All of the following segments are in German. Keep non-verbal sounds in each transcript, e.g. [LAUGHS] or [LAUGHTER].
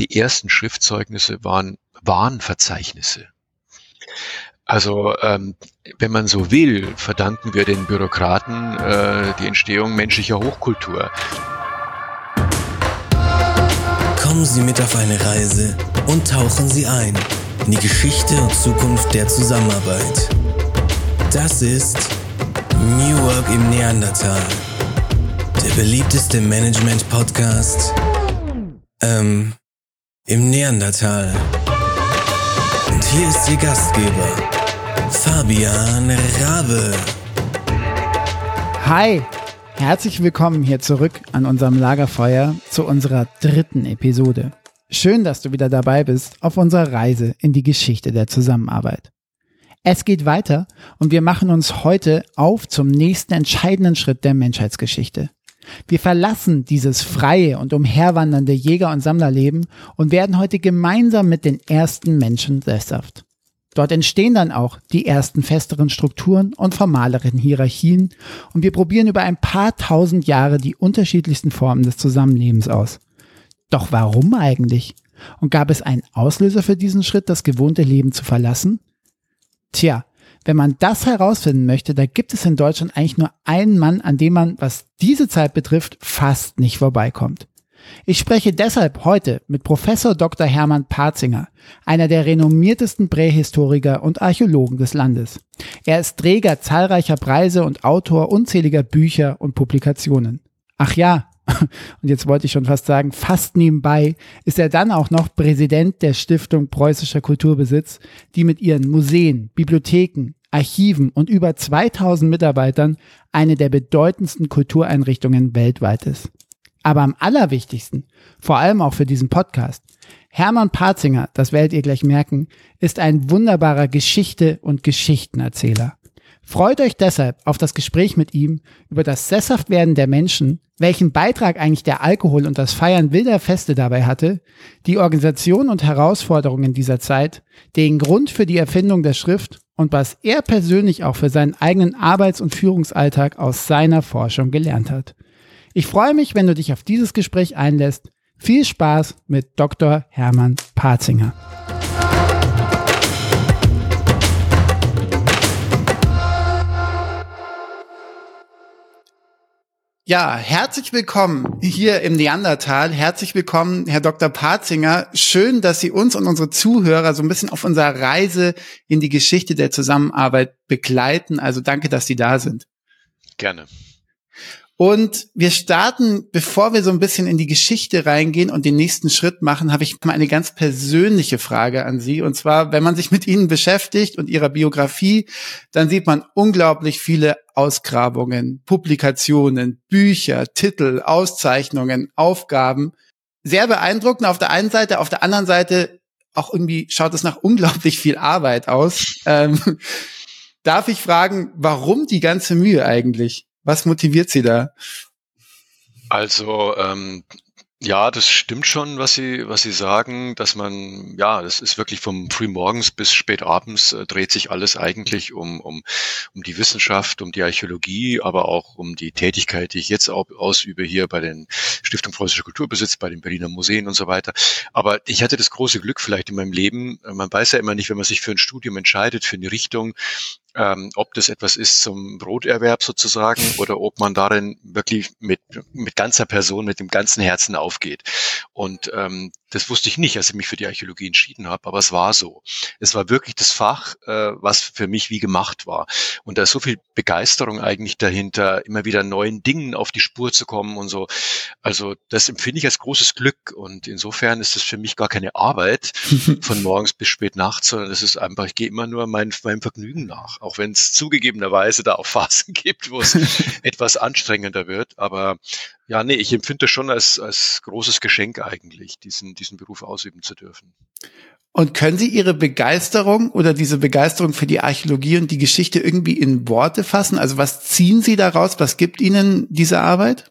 die ersten Schriftzeugnisse waren Warnverzeichnisse. Also ähm, wenn man so will, verdanken wir den Bürokraten äh, die Entstehung menschlicher Hochkultur. Kommen Sie mit auf eine Reise und tauchen Sie ein in die Geschichte und Zukunft der Zusammenarbeit. Das ist New Work im Neandertal, der beliebteste Management-Podcast ähm, im Neandertal. Und hier ist Ihr Gastgeber, Fabian Rabe. Hi, herzlich willkommen hier zurück an unserem Lagerfeuer zu unserer dritten Episode. Schön, dass du wieder dabei bist auf unserer Reise in die Geschichte der Zusammenarbeit. Es geht weiter und wir machen uns heute auf zum nächsten entscheidenden Schritt der Menschheitsgeschichte. Wir verlassen dieses freie und umherwandernde Jäger- und Sammlerleben und werden heute gemeinsam mit den ersten Menschen sesshaft. Dort entstehen dann auch die ersten festeren Strukturen und formaleren Hierarchien und wir probieren über ein paar tausend Jahre die unterschiedlichsten Formen des Zusammenlebens aus. Doch warum eigentlich? Und gab es einen Auslöser für diesen Schritt, das gewohnte Leben zu verlassen? Tja, wenn man das herausfinden möchte, da gibt es in Deutschland eigentlich nur einen Mann, an dem man, was diese Zeit betrifft, fast nicht vorbeikommt. Ich spreche deshalb heute mit Professor Dr. Hermann Parzinger, einer der renommiertesten Prähistoriker und Archäologen des Landes. Er ist Träger zahlreicher Preise und Autor unzähliger Bücher und Publikationen. Ach ja, und jetzt wollte ich schon fast sagen, fast nebenbei ist er dann auch noch Präsident der Stiftung Preußischer Kulturbesitz, die mit ihren Museen, Bibliotheken, Archiven und über 2000 Mitarbeitern eine der bedeutendsten Kultureinrichtungen weltweit ist. Aber am allerwichtigsten, vor allem auch für diesen Podcast, Hermann Parzinger, das werdet ihr gleich merken, ist ein wunderbarer Geschichte- und Geschichtenerzähler. Freut euch deshalb auf das Gespräch mit ihm über das Sesshaftwerden der Menschen, welchen Beitrag eigentlich der Alkohol und das Feiern wilder Feste dabei hatte, die Organisation und Herausforderungen dieser Zeit, den Grund für die Erfindung der Schrift und was er persönlich auch für seinen eigenen Arbeits- und Führungsalltag aus seiner Forschung gelernt hat. Ich freue mich, wenn du dich auf dieses Gespräch einlässt. Viel Spaß mit Dr. Hermann Parzinger. Ja, herzlich willkommen hier im Neandertal. Herzlich willkommen, Herr Dr. Parzinger. Schön, dass Sie uns und unsere Zuhörer so ein bisschen auf unserer Reise in die Geschichte der Zusammenarbeit begleiten. Also danke, dass Sie da sind. Gerne. Und wir starten, bevor wir so ein bisschen in die Geschichte reingehen und den nächsten Schritt machen, habe ich mal eine ganz persönliche Frage an Sie. Und zwar, wenn man sich mit Ihnen beschäftigt und Ihrer Biografie, dann sieht man unglaublich viele Ausgrabungen, Publikationen, Bücher, Titel, Auszeichnungen, Aufgaben. Sehr beeindruckend auf der einen Seite, auf der anderen Seite auch irgendwie schaut es nach unglaublich viel Arbeit aus. Ähm, [LAUGHS] darf ich fragen, warum die ganze Mühe eigentlich? Was motiviert Sie da? Also ähm, ja, das stimmt schon, was Sie, was Sie sagen, dass man, ja, das ist wirklich vom frühmorgens bis spät abends äh, dreht sich alles eigentlich um, um, um die Wissenschaft, um die Archäologie, aber auch um die Tätigkeit, die ich jetzt auch ausübe hier bei den Stiftung Preußischer Kulturbesitz, bei den Berliner Museen und so weiter. Aber ich hatte das große Glück vielleicht in meinem Leben, man weiß ja immer nicht, wenn man sich für ein Studium entscheidet, für eine Richtung, ähm, ob das etwas ist zum Broterwerb sozusagen oder ob man darin wirklich mit, mit ganzer Person, mit dem ganzen Herzen aufgeht. Und ähm, das wusste ich nicht, als ich mich für die Archäologie entschieden habe, aber es war so. Es war wirklich das Fach, äh, was für mich wie gemacht war. Und da ist so viel Begeisterung eigentlich dahinter, immer wieder neuen Dingen auf die Spur zu kommen und so. Also das empfinde ich als großes Glück. Und insofern ist das für mich gar keine Arbeit [LAUGHS] von morgens bis spät nachts, sondern es ist einfach, ich gehe immer nur mein, meinem Vergnügen nach. Auch wenn es zugegebenerweise da auch Phasen [LAUGHS] gibt, wo es [LAUGHS] etwas anstrengender wird. Aber ja, nee, ich empfinde das schon als, als großes Geschenk eigentlich, diesen, diesen Beruf ausüben zu dürfen. Und können Sie Ihre Begeisterung oder diese Begeisterung für die Archäologie und die Geschichte irgendwie in Worte fassen? Also was ziehen Sie daraus? Was gibt Ihnen diese Arbeit?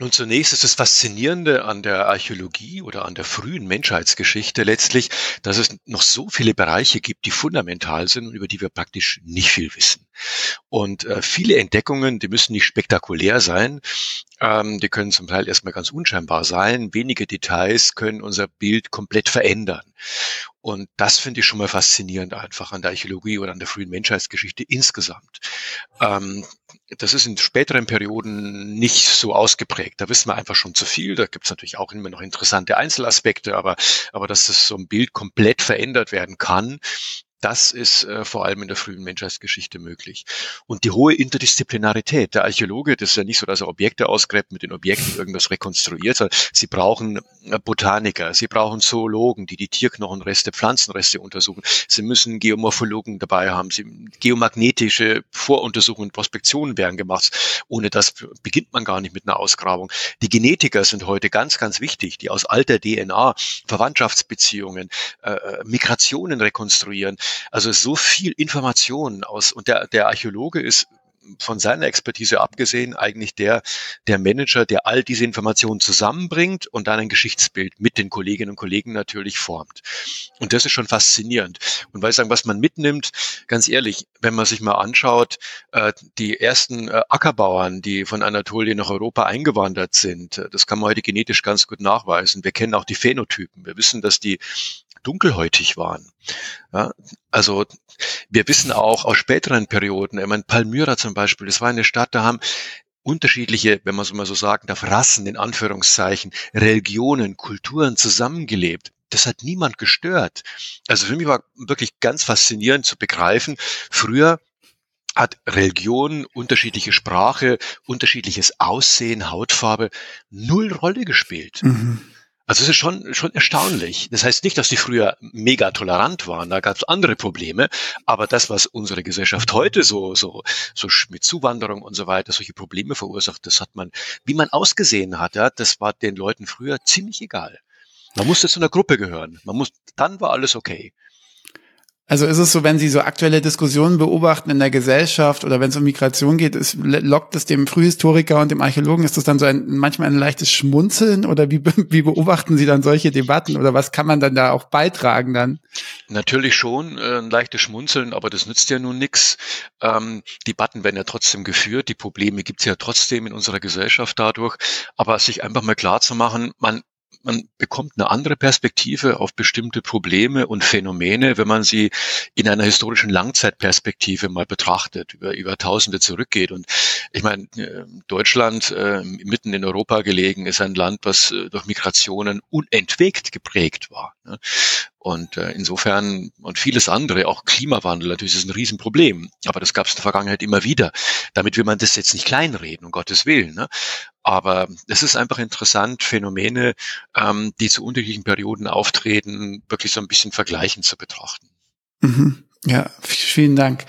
Nun zunächst ist das Faszinierende an der Archäologie oder an der frühen Menschheitsgeschichte letztlich, dass es noch so viele Bereiche gibt, die fundamental sind und über die wir praktisch nicht viel wissen. Und äh, viele Entdeckungen, die müssen nicht spektakulär sein, ähm, die können zum Teil erstmal ganz unscheinbar sein. Wenige Details können unser Bild komplett verändern. Und das finde ich schon mal faszinierend einfach an der Archäologie oder an der frühen Menschheitsgeschichte insgesamt. Ähm, das ist in späteren Perioden nicht so ausgeprägt. Da wissen wir einfach schon zu viel. Da gibt es natürlich auch immer noch interessante Einzelaspekte, aber, aber dass das so ein Bild komplett verändert werden kann, das ist äh, vor allem in der frühen Menschheitsgeschichte möglich. Und die hohe Interdisziplinarität. Der Archäologe, das ist ja nicht so, dass er Objekte ausgräbt, mit den Objekten irgendwas rekonstruiert, sondern sie brauchen äh, Botaniker, sie brauchen Zoologen, die die Tierknochenreste, Pflanzenreste untersuchen. Sie müssen Geomorphologen dabei haben, sie, geomagnetische Voruntersuchungen, Prospektionen werden gemacht. Ohne das beginnt man gar nicht mit einer Ausgrabung. Die Genetiker sind heute ganz, ganz wichtig, die aus alter DNA Verwandtschaftsbeziehungen, äh, äh Migrationen rekonstruieren. Also so viel Information aus und der, der Archäologe ist von seiner Expertise abgesehen eigentlich der, der Manager, der all diese Informationen zusammenbringt und dann ein Geschichtsbild mit den Kolleginnen und Kollegen natürlich formt. Und das ist schon faszinierend. Und weil ich sagen, was man mitnimmt, ganz ehrlich, wenn man sich mal anschaut, äh, die ersten äh, Ackerbauern, die von Anatolien nach Europa eingewandert sind, äh, das kann man heute genetisch ganz gut nachweisen. Wir kennen auch die Phänotypen. Wir wissen, dass die dunkelhäutig waren. Ja, also wir wissen auch aus späteren Perioden, ich meine, Palmyra zum Beispiel, das war eine Stadt, da haben unterschiedliche, wenn man so mal so sagen darf, Rassen in Anführungszeichen, Religionen, Kulturen zusammengelebt. Das hat niemand gestört. Also für mich war wirklich ganz faszinierend zu begreifen, früher hat Religion, unterschiedliche Sprache, unterschiedliches Aussehen, Hautfarbe null Rolle gespielt. Mhm. Also es ist schon, schon erstaunlich. Das heißt nicht, dass die früher mega tolerant waren, da gab es andere Probleme, aber das, was unsere Gesellschaft heute so, so, so mit Zuwanderung und so weiter solche Probleme verursacht, das hat man, wie man ausgesehen hat, ja, das war den Leuten früher ziemlich egal. Man musste zu einer Gruppe gehören. Man muss, dann war alles okay. Also ist es so, wenn Sie so aktuelle Diskussionen beobachten in der Gesellschaft oder wenn es um Migration geht, ist, lockt es dem Frühhistoriker und dem Archäologen, ist das dann so ein, manchmal ein leichtes Schmunzeln oder wie, wie beobachten Sie dann solche Debatten oder was kann man dann da auch beitragen dann? Natürlich schon äh, ein leichtes Schmunzeln, aber das nützt ja nun nichts. Ähm, Debatten werden ja trotzdem geführt, die Probleme gibt es ja trotzdem in unserer Gesellschaft dadurch, aber sich einfach mal klar zu machen, man man bekommt eine andere Perspektive auf bestimmte Probleme und Phänomene, wenn man sie in einer historischen Langzeitperspektive mal betrachtet, über, über Tausende zurückgeht. Und ich meine, äh, Deutschland, äh, mitten in Europa gelegen, ist ein Land, was äh, durch Migrationen unentwegt geprägt war. Ne? Und äh, insofern und vieles andere, auch Klimawandel, natürlich ist ein Riesenproblem. Aber das gab es in der Vergangenheit immer wieder. Damit will man das jetzt nicht kleinreden, um Gottes Willen. Ne? Aber es ist einfach interessant, Phänomene, ähm, die zu unterschiedlichen Perioden auftreten, wirklich so ein bisschen vergleichend zu betrachten. Mhm. Ja, vielen Dank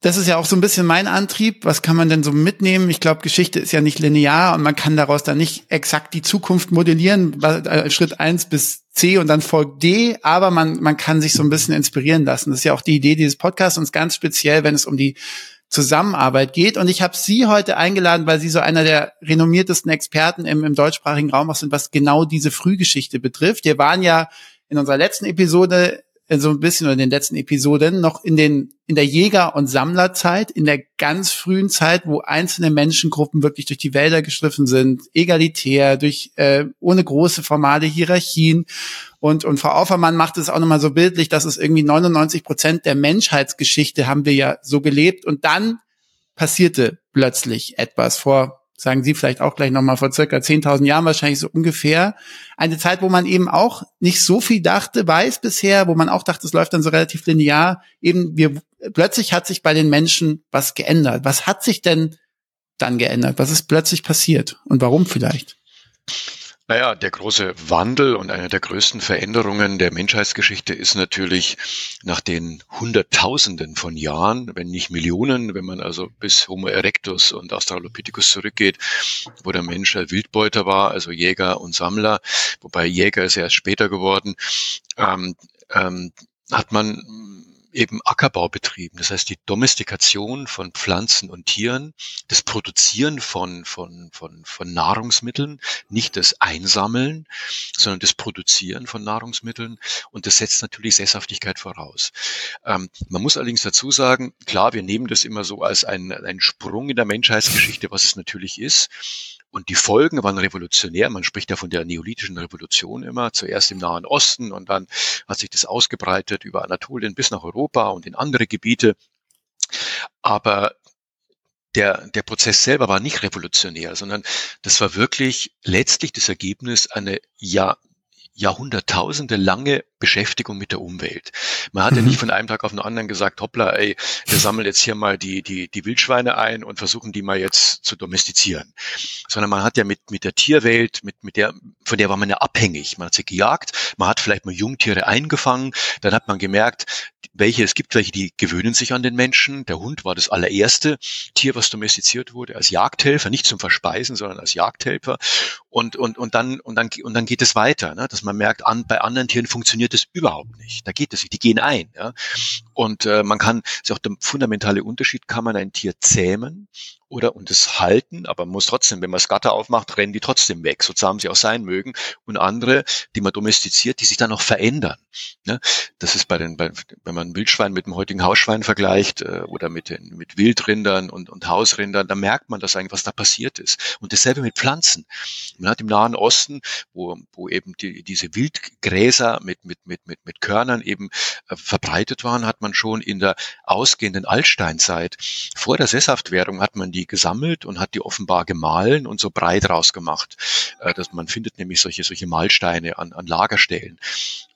das ist ja auch so ein bisschen mein Antrieb. Was kann man denn so mitnehmen? Ich glaube, Geschichte ist ja nicht linear und man kann daraus dann nicht exakt die Zukunft modellieren, äh, Schritt eins bis C und dann folgt D, aber man, man kann sich so ein bisschen inspirieren lassen. Das ist ja auch die Idee dieses Podcasts und ganz speziell, wenn es um die Zusammenarbeit geht. Und ich habe Sie heute eingeladen, weil Sie so einer der renommiertesten Experten im, im deutschsprachigen Raum auch sind, was genau diese Frühgeschichte betrifft. Wir waren ja in unserer letzten Episode so ein bisschen in den letzten Episoden noch in den in der Jäger- und Sammlerzeit, in der ganz frühen Zeit, wo einzelne Menschengruppen wirklich durch die Wälder geschliffen sind, egalitär, durch äh, ohne große formale Hierarchien. Und und Frau Aufermann macht es auch nochmal so bildlich, dass es irgendwie 99 Prozent der Menschheitsgeschichte haben wir ja so gelebt. Und dann passierte plötzlich etwas vor sagen Sie vielleicht auch gleich nochmal, vor circa 10.000 Jahren wahrscheinlich so ungefähr. Eine Zeit, wo man eben auch nicht so viel dachte, weiß bisher, wo man auch dachte, es läuft dann so relativ linear. Eben, wir, plötzlich hat sich bei den Menschen was geändert. Was hat sich denn dann geändert? Was ist plötzlich passiert? Und warum vielleicht? Naja, der große Wandel und eine der größten Veränderungen der Menschheitsgeschichte ist natürlich nach den Hunderttausenden von Jahren, wenn nicht Millionen, wenn man also bis Homo erectus und Australopithecus zurückgeht, wo der Mensch Wildbeuter war, also Jäger und Sammler, wobei Jäger ist erst später geworden, ähm, ähm, hat man eben Ackerbau betrieben. Das heißt, die Domestikation von Pflanzen und Tieren, das Produzieren von, von, von, von Nahrungsmitteln, nicht das Einsammeln, sondern das Produzieren von Nahrungsmitteln. Und das setzt natürlich Sesshaftigkeit voraus. Ähm, man muss allerdings dazu sagen, klar, wir nehmen das immer so als einen, einen Sprung in der Menschheitsgeschichte, was es natürlich ist. Und die Folgen waren revolutionär. Man spricht ja von der neolithischen Revolution immer. Zuerst im Nahen Osten und dann hat sich das ausgebreitet über Anatolien bis nach Europa und in andere Gebiete. Aber der, der Prozess selber war nicht revolutionär, sondern das war wirklich letztlich das Ergebnis einer ja, Jahrhunderttausende lange Beschäftigung mit der Umwelt. Man hat mhm. ja nicht von einem Tag auf den anderen gesagt, hoppla, ey, wir sammeln jetzt hier mal die, die, die Wildschweine ein und versuchen die mal jetzt zu domestizieren. Sondern man hat ja mit, mit der Tierwelt, mit, mit der, von der war man ja abhängig. Man hat sie gejagt, man hat vielleicht mal Jungtiere eingefangen, dann hat man gemerkt, welche, es gibt welche, die gewöhnen sich an den Menschen. Der Hund war das allererste Tier, was domestiziert wurde, als Jagdhelfer, nicht zum Verspeisen, sondern als Jagdhelfer. Und, und, und dann, und dann, und dann geht es weiter, ne? dass man merkt, an, bei anderen Tieren funktioniert es überhaupt nicht. Da geht es nicht. Die gehen ein. Ja? Und äh, man kann, ist auch der fundamentale Unterschied, kann man ein Tier zähmen oder und es halten, aber man muss trotzdem, wenn man das Gatter aufmacht, rennen die trotzdem weg, so zahm sie auch sein mögen. Und andere, die man domestiziert, die sich dann auch verändern. Ne? Das ist bei den, bei, wenn man Wildschwein mit dem heutigen Hausschwein vergleicht äh, oder mit den mit Wildrindern und, und Hausrindern, da merkt man das eigentlich, was da passiert ist. Und dasselbe mit Pflanzen. Man hat im Nahen Osten, wo, wo eben die, diese Wildgräser mit, mit, mit, mit, mit Körnern eben äh, verbreitet waren, hat man schon in der ausgehenden Altsteinzeit, vor der Sesshaftwerdung hat man die die gesammelt und hat die offenbar gemahlen und so breit rausgemacht. Äh, dass man findet nämlich solche, solche Mahlsteine an, an Lagerstellen.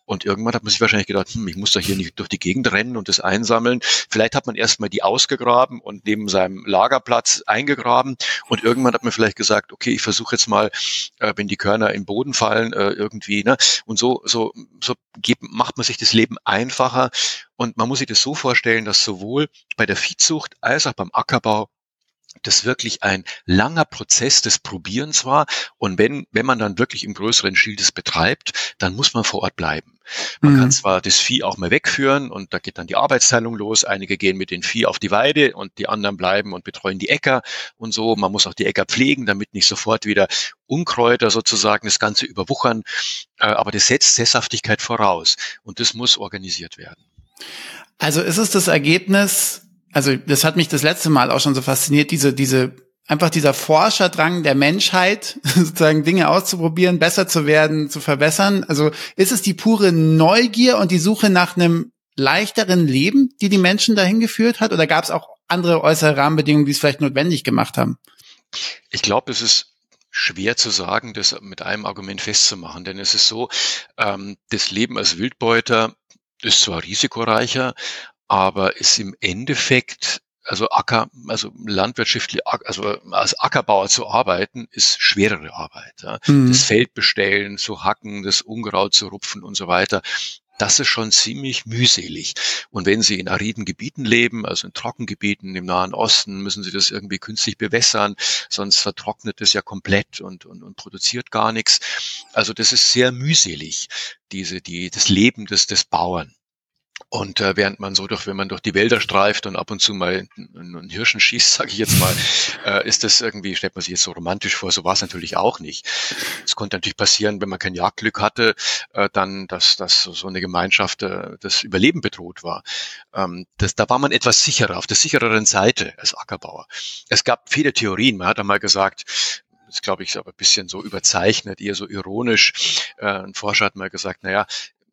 Und irgendwann hat man sich wahrscheinlich gedacht, hm, ich muss doch hier nicht durch die Gegend rennen und das einsammeln. Vielleicht hat man erstmal die ausgegraben und neben seinem Lagerplatz eingegraben. Und irgendwann hat man vielleicht gesagt, okay, ich versuche jetzt mal, äh, wenn die Körner im Boden fallen, äh, irgendwie. Ne? Und so, so, so gibt, macht man sich das Leben einfacher. Und man muss sich das so vorstellen, dass sowohl bei der Viehzucht als auch beim Ackerbau das wirklich ein langer Prozess des Probierens war. Und wenn, wenn man dann wirklich im größeren Stil das betreibt, dann muss man vor Ort bleiben. Man mhm. kann zwar das Vieh auch mal wegführen und da geht dann die Arbeitsteilung los. Einige gehen mit den Vieh auf die Weide und die anderen bleiben und betreuen die Äcker und so. Man muss auch die Äcker pflegen, damit nicht sofort wieder Unkräuter sozusagen das Ganze überwuchern. Äh, aber das setzt Sesshaftigkeit voraus und das muss organisiert werden. Also ist es das Ergebnis also das hat mich das letzte Mal auch schon so fasziniert, diese, diese, einfach dieser Forscherdrang der Menschheit, [LAUGHS] sozusagen Dinge auszuprobieren, besser zu werden, zu verbessern. Also ist es die pure Neugier und die Suche nach einem leichteren Leben, die die Menschen dahin geführt hat? Oder gab es auch andere äußere Rahmenbedingungen, die es vielleicht notwendig gemacht haben? Ich glaube, es ist schwer zu sagen, das mit einem Argument festzumachen, denn es ist so, ähm, das Leben als Wildbeuter ist zwar risikoreicher, aber ist im Endeffekt also Acker, also landwirtschaftlich, also als Ackerbauer zu arbeiten, ist schwerere Arbeit. Ja. Mhm. Das Feld bestellen, zu hacken, das Unkraut zu rupfen und so weiter. Das ist schon ziemlich mühselig. Und wenn Sie in ariden Gebieten leben, also in Trockengebieten im Nahen Osten, müssen Sie das irgendwie künstlich bewässern, sonst vertrocknet es ja komplett und, und, und produziert gar nichts. Also das ist sehr mühselig, diese, die, das Leben des, des Bauern. Und äh, während man so durch, wenn man durch die Wälder streift und ab und zu mal einen Hirschen schießt, [LAUGHS] sage ich jetzt mal, äh, ist das irgendwie, stellt man sich jetzt so romantisch vor, so war es natürlich auch nicht. Es konnte natürlich passieren, wenn man kein Jagdglück hatte, äh, dann, dass, dass so eine Gemeinschaft äh, das Überleben bedroht war. Ähm, das, da war man etwas sicherer, auf der sichereren Seite als Ackerbauer. Es gab viele Theorien. Man hat einmal gesagt, das glaube ich, ist aber ein bisschen so überzeichnet, eher so ironisch. Äh, ein Forscher hat mal gesagt, naja,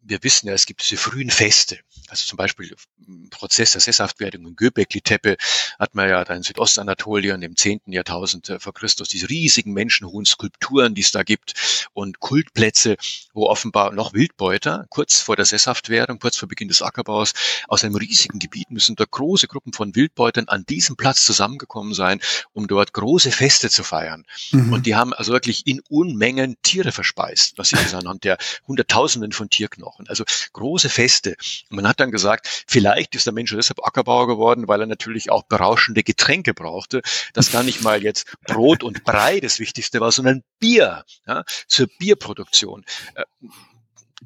wir wissen ja, es gibt diese frühen Feste. Also zum Beispiel im Prozess der Sesshaftwerdung in Göbekli-Tepe hat man ja da in Südostanatolien im 10. Jahrtausend äh, vor Christus diese riesigen menschenhohen Skulpturen, die es da gibt und Kultplätze, wo offenbar noch Wildbeuter kurz vor der Sesshaftwerdung, kurz vor Beginn des Ackerbaus aus einem riesigen Gebiet müssen da große Gruppen von Wildbeutern an diesem Platz zusammengekommen sein, um dort große Feste zu feiern. Mhm. Und die haben also wirklich in Unmengen Tiere verspeist, was ich anhand der Hunderttausenden von Tierknochen Wochen. Also große Feste. Und man hat dann gesagt, vielleicht ist der Mensch deshalb Ackerbauer geworden, weil er natürlich auch berauschende Getränke brauchte, dass gar nicht mal jetzt Brot und Brei das Wichtigste war, sondern Bier ja, zur Bierproduktion.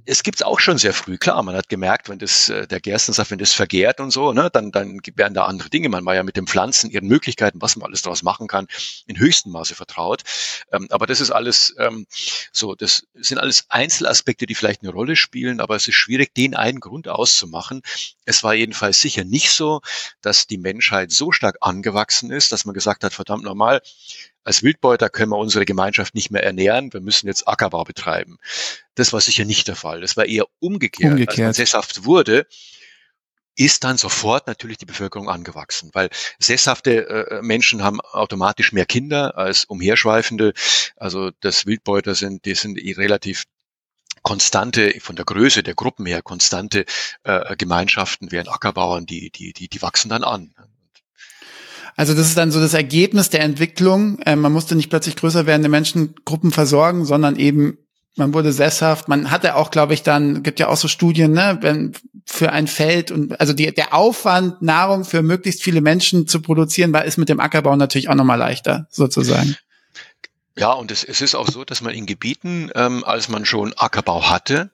Es gibt's auch schon sehr früh, klar. Man hat gemerkt, wenn das äh, der Gerstensaft, wenn das vergärt und so, ne, dann, dann werden da andere Dinge. Man war ja mit den Pflanzen, ihren Möglichkeiten, was man alles daraus machen kann, in höchstem Maße vertraut. Ähm, aber das ist alles ähm, so, das sind alles Einzelaspekte, die vielleicht eine Rolle spielen, aber es ist schwierig, den einen Grund auszumachen. Es war jedenfalls sicher nicht so, dass die Menschheit so stark angewachsen ist, dass man gesagt hat, verdammt normal, als Wildbeuter können wir unsere Gemeinschaft nicht mehr ernähren, wir müssen jetzt Ackerbau betreiben. Das war sicher nicht der Fall. Das war eher umgekehrt. umgekehrt. Als man sesshaft wurde, ist dann sofort natürlich die Bevölkerung angewachsen, weil sesshafte äh, Menschen haben automatisch mehr Kinder als umherschweifende. Also das Wildbeuter sind, die sind eh relativ konstante, von der Größe der Gruppen her konstante äh, Gemeinschaften, während Ackerbauern, die, die, die, die wachsen dann an. Also das ist dann so das Ergebnis der Entwicklung. Ähm, man musste nicht plötzlich größer werdende Menschengruppen versorgen, sondern eben man wurde sesshaft. Man hatte auch, glaube ich, dann gibt ja auch so Studien, ne, wenn für ein Feld und also die, der Aufwand, Nahrung für möglichst viele Menschen zu produzieren, war ist mit dem Ackerbau natürlich auch nochmal leichter, sozusagen. Ja, und es, es ist auch so, dass man in Gebieten, ähm, als man schon Ackerbau hatte,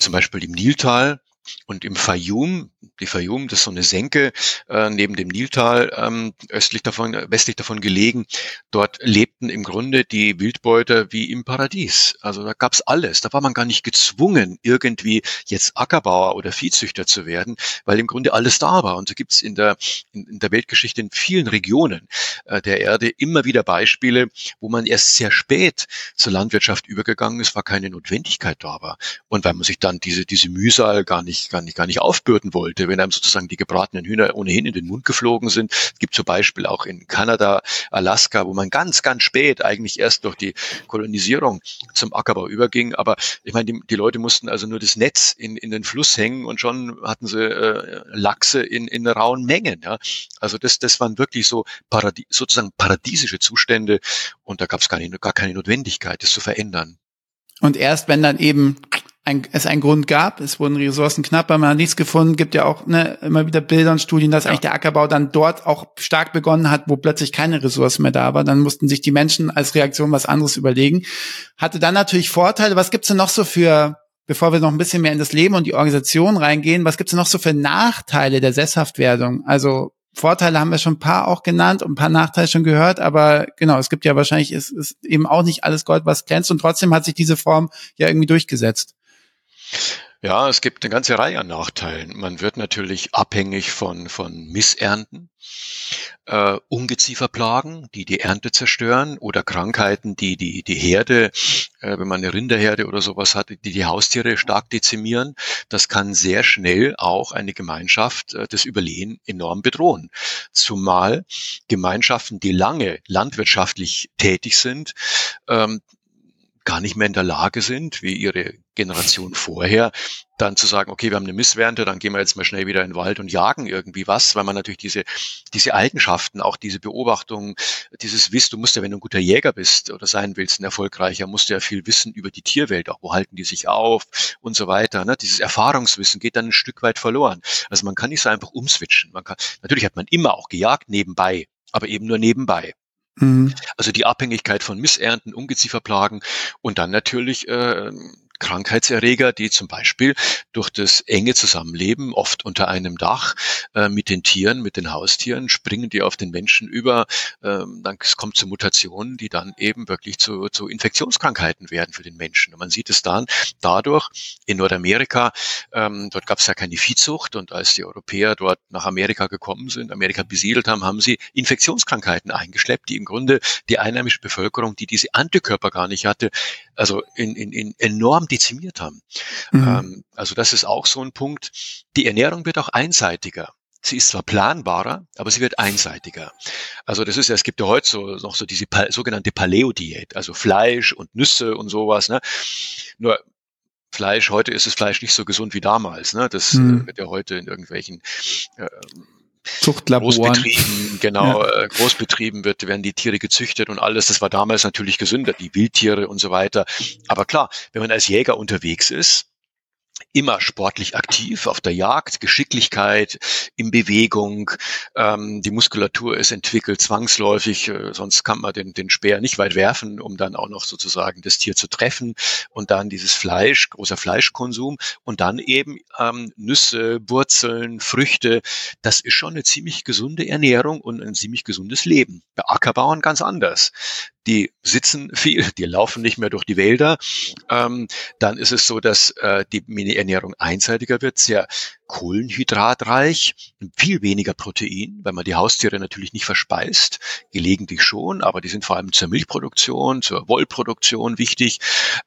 zum Beispiel im Niltal, und im Fayum, die Fayum, das ist so eine Senke äh, neben dem Niltal, ähm, östlich davon, westlich davon gelegen. Dort lebten im Grunde die Wildbeuter wie im Paradies. Also da gab's alles. Da war man gar nicht gezwungen, irgendwie jetzt Ackerbauer oder Viehzüchter zu werden, weil im Grunde alles da war. Und so gibt's in der, in, in der Weltgeschichte in vielen Regionen äh, der Erde immer wieder Beispiele, wo man erst sehr spät zur Landwirtschaft übergegangen ist, war keine Notwendigkeit da war. Und weil man sich dann diese, diese Mühsal gar nicht nicht, gar nicht, gar nicht aufbürden wollte, wenn einem sozusagen die gebratenen Hühner ohnehin in den Mund geflogen sind. Es gibt zum Beispiel auch in Kanada, Alaska, wo man ganz, ganz spät eigentlich erst durch die Kolonisierung zum Ackerbau überging. Aber ich meine, die, die Leute mussten also nur das Netz in, in den Fluss hängen und schon hatten sie äh, Lachse in, in rauen Mengen. Ja. Also das, das waren wirklich so Paradi sozusagen paradiesische Zustände und da gab es gar, gar keine Notwendigkeit, das zu verändern. Und erst wenn dann eben ein, es einen Grund gab, es wurden Ressourcen knapp, man hat nichts gefunden, gibt ja auch ne, immer wieder Bilder und Studien, dass ja. eigentlich der Ackerbau dann dort auch stark begonnen hat, wo plötzlich keine Ressourcen mehr da war. Dann mussten sich die Menschen als Reaktion was anderes überlegen. Hatte dann natürlich Vorteile. Was gibt's denn noch so für, bevor wir noch ein bisschen mehr in das Leben und die Organisation reingehen, was gibt's denn noch so für Nachteile der Sesshaftwerdung? Also Vorteile haben wir schon ein paar auch genannt und ein paar Nachteile schon gehört, aber genau, es gibt ja wahrscheinlich, es ist eben auch nicht alles Gold, was glänzt und trotzdem hat sich diese Form ja irgendwie durchgesetzt. Ja, es gibt eine ganze Reihe an Nachteilen. Man wird natürlich abhängig von, von Missernten, äh, Ungezieferplagen, die die Ernte zerstören oder Krankheiten, die die, die Herde, äh, wenn man eine Rinderherde oder sowas hat, die die Haustiere stark dezimieren. Das kann sehr schnell auch eine Gemeinschaft äh, das Überleben enorm bedrohen. Zumal Gemeinschaften, die lange landwirtschaftlich tätig sind, ähm, gar nicht mehr in der Lage sind, wie ihre Generation vorher, dann zu sagen, okay, wir haben eine Missernte, dann gehen wir jetzt mal schnell wieder in den Wald und jagen irgendwie was, weil man natürlich diese, diese Eigenschaften, auch diese Beobachtung, dieses Wissen, du musst ja, wenn du ein guter Jäger bist oder sein willst, ein erfolgreicher, musst du ja viel wissen über die Tierwelt, auch wo halten die sich auf und so weiter. Ne? Dieses Erfahrungswissen geht dann ein Stück weit verloren. Also man kann nicht so einfach umswitchen. Man kann, natürlich hat man immer auch gejagt nebenbei, aber eben nur nebenbei. Mhm. Also die Abhängigkeit von Missernten, Ungezieferplagen und dann natürlich äh, Krankheitserreger, die zum Beispiel durch das enge Zusammenleben, oft unter einem Dach, äh, mit den Tieren, mit den Haustieren, springen die auf den Menschen über. Ähm, dann es kommt zu Mutationen, die dann eben wirklich zu, zu Infektionskrankheiten werden für den Menschen. Und man sieht es dann dadurch in Nordamerika, ähm, dort gab es ja keine Viehzucht und als die Europäer dort nach Amerika gekommen sind, Amerika besiedelt haben, haben sie Infektionskrankheiten eingeschleppt, die im Grunde die einheimische Bevölkerung, die diese Antikörper gar nicht hatte, also in, in, in enorm dezimiert haben. Mhm. Ähm, also das ist auch so ein Punkt. Die Ernährung wird auch einseitiger. Sie ist zwar planbarer, aber sie wird einseitiger. Also das ist ja, es gibt ja heute so, noch so diese sogenannte Paleo-Diät, also Fleisch und Nüsse und sowas. Ne? Nur Fleisch, heute ist das Fleisch nicht so gesund wie damals. Ne? Das mhm. wird ja heute in irgendwelchen äh, Zuchtlaboren. Großbetrieben, genau, ja. Äh, Großbetrieben wird, werden die Tiere gezüchtet und alles. Das war damals natürlich gesünder, die Wildtiere und so weiter. Aber klar, wenn man als Jäger unterwegs ist, immer sportlich aktiv, auf der Jagd, Geschicklichkeit, in Bewegung, ähm, die Muskulatur ist entwickelt zwangsläufig, äh, sonst kann man den, den Speer nicht weit werfen, um dann auch noch sozusagen das Tier zu treffen und dann dieses Fleisch, großer Fleischkonsum und dann eben ähm, Nüsse, Wurzeln, Früchte, das ist schon eine ziemlich gesunde Ernährung und ein ziemlich gesundes Leben. Bei Ackerbauern ganz anders die sitzen viel, die laufen nicht mehr durch die Wälder. Ähm, dann ist es so, dass äh, die Ernährung einseitiger wird, sehr kohlenhydratreich, viel weniger Protein, weil man die Haustiere natürlich nicht verspeist, gelegentlich schon, aber die sind vor allem zur Milchproduktion, zur Wollproduktion wichtig.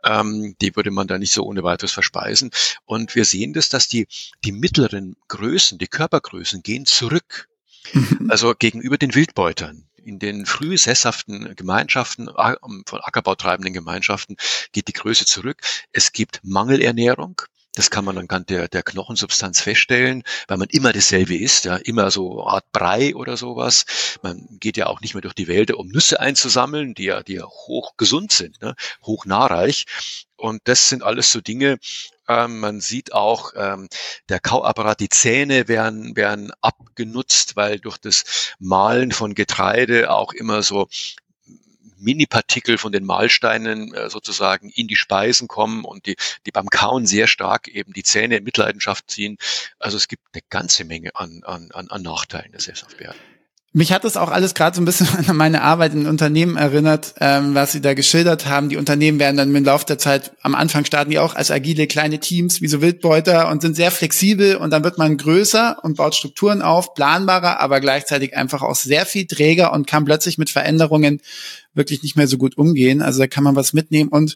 Ähm, die würde man da nicht so ohne weiteres verspeisen. Und wir sehen das, dass die, die mittleren Größen, die Körpergrößen gehen zurück. Mhm. Also gegenüber den Wildbeutern in den früh sesshaften Gemeinschaften, von Ackerbau treibenden Gemeinschaften geht die Größe zurück. Es gibt Mangelernährung. Das kann man anhand der, der Knochensubstanz feststellen, weil man immer dasselbe isst, ja, immer so Art Brei oder sowas. Man geht ja auch nicht mehr durch die Wälder, um Nüsse einzusammeln, die ja, die ja hoch gesund sind, ne, hoch. Und das sind alles so Dinge, ähm, man sieht auch, ähm, der Kauapparat, die Zähne werden, werden abgenutzt, weil durch das Mahlen von Getreide auch immer so Mini-Partikel von den Mahlsteinen äh, sozusagen in die Speisen kommen und die, die beim Kauen sehr stark eben die Zähne in Mitleidenschaft ziehen. Also es gibt eine ganze Menge an, an, an Nachteilen der Selbstaufbereitung. Mich hat das auch alles gerade so ein bisschen [LAUGHS] an meine Arbeit in Unternehmen erinnert, ähm, was Sie da geschildert haben. Die Unternehmen werden dann im Laufe der Zeit, am Anfang starten die auch als agile kleine Teams, wie so Wildbeuter und sind sehr flexibel und dann wird man größer und baut Strukturen auf, planbarer, aber gleichzeitig einfach auch sehr viel träger und kann plötzlich mit Veränderungen wirklich nicht mehr so gut umgehen. Also da kann man was mitnehmen und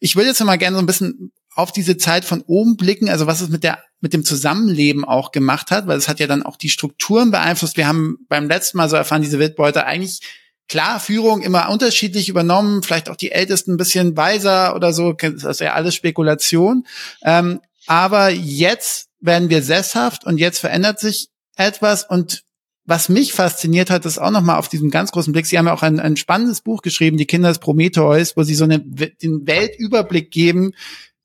ich würde jetzt mal gerne so ein bisschen auf diese Zeit von oben blicken, also was es mit der mit dem Zusammenleben auch gemacht hat, weil es hat ja dann auch die Strukturen beeinflusst. Wir haben beim letzten Mal so erfahren, diese Wildbeute eigentlich klar Führung immer unterschiedlich übernommen, vielleicht auch die Ältesten ein bisschen weiser oder so, das ist ja alles Spekulation. Ähm, aber jetzt werden wir sesshaft und jetzt verändert sich etwas und was mich fasziniert hat, ist auch nochmal auf diesem ganz großen Blick. Sie haben ja auch ein, ein spannendes Buch geschrieben, Die Kinder des Prometheus, wo Sie so eine, den Weltüberblick geben,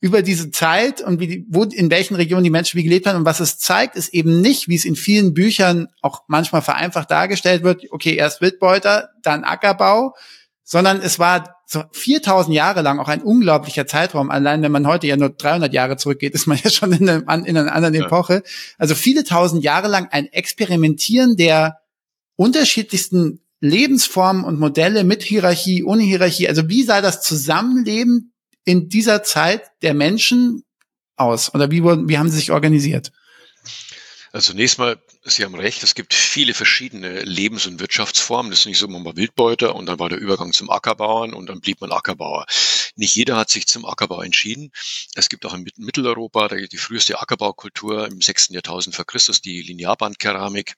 über diese Zeit und wie die, wo, in welchen Regionen die Menschen wie gelebt haben. Und was es zeigt, ist eben nicht, wie es in vielen Büchern auch manchmal vereinfacht dargestellt wird, okay, erst Wildbeuter, dann Ackerbau, sondern es war so 4000 Jahre lang auch ein unglaublicher Zeitraum. Allein wenn man heute ja nur 300 Jahre zurückgeht, ist man ja schon in, einem, in einer anderen ja. Epoche. Also viele tausend Jahre lang ein Experimentieren der unterschiedlichsten Lebensformen und Modelle mit Hierarchie, ohne Hierarchie. Also wie sah das Zusammenleben in dieser Zeit der Menschen aus? Oder wie, wurden, wie haben sie sich organisiert? Also zunächst mal, Sie haben recht, es gibt viele verschiedene Lebens- und Wirtschaftsformen. Das ist nicht so, man war Wildbeuter und dann war der Übergang zum Ackerbauern und dann blieb man Ackerbauer. Nicht jeder hat sich zum Ackerbau entschieden. Es gibt auch in Mitteleuropa die früheste Ackerbaukultur im 6. Jahrtausend vor Christus, die Linearbandkeramik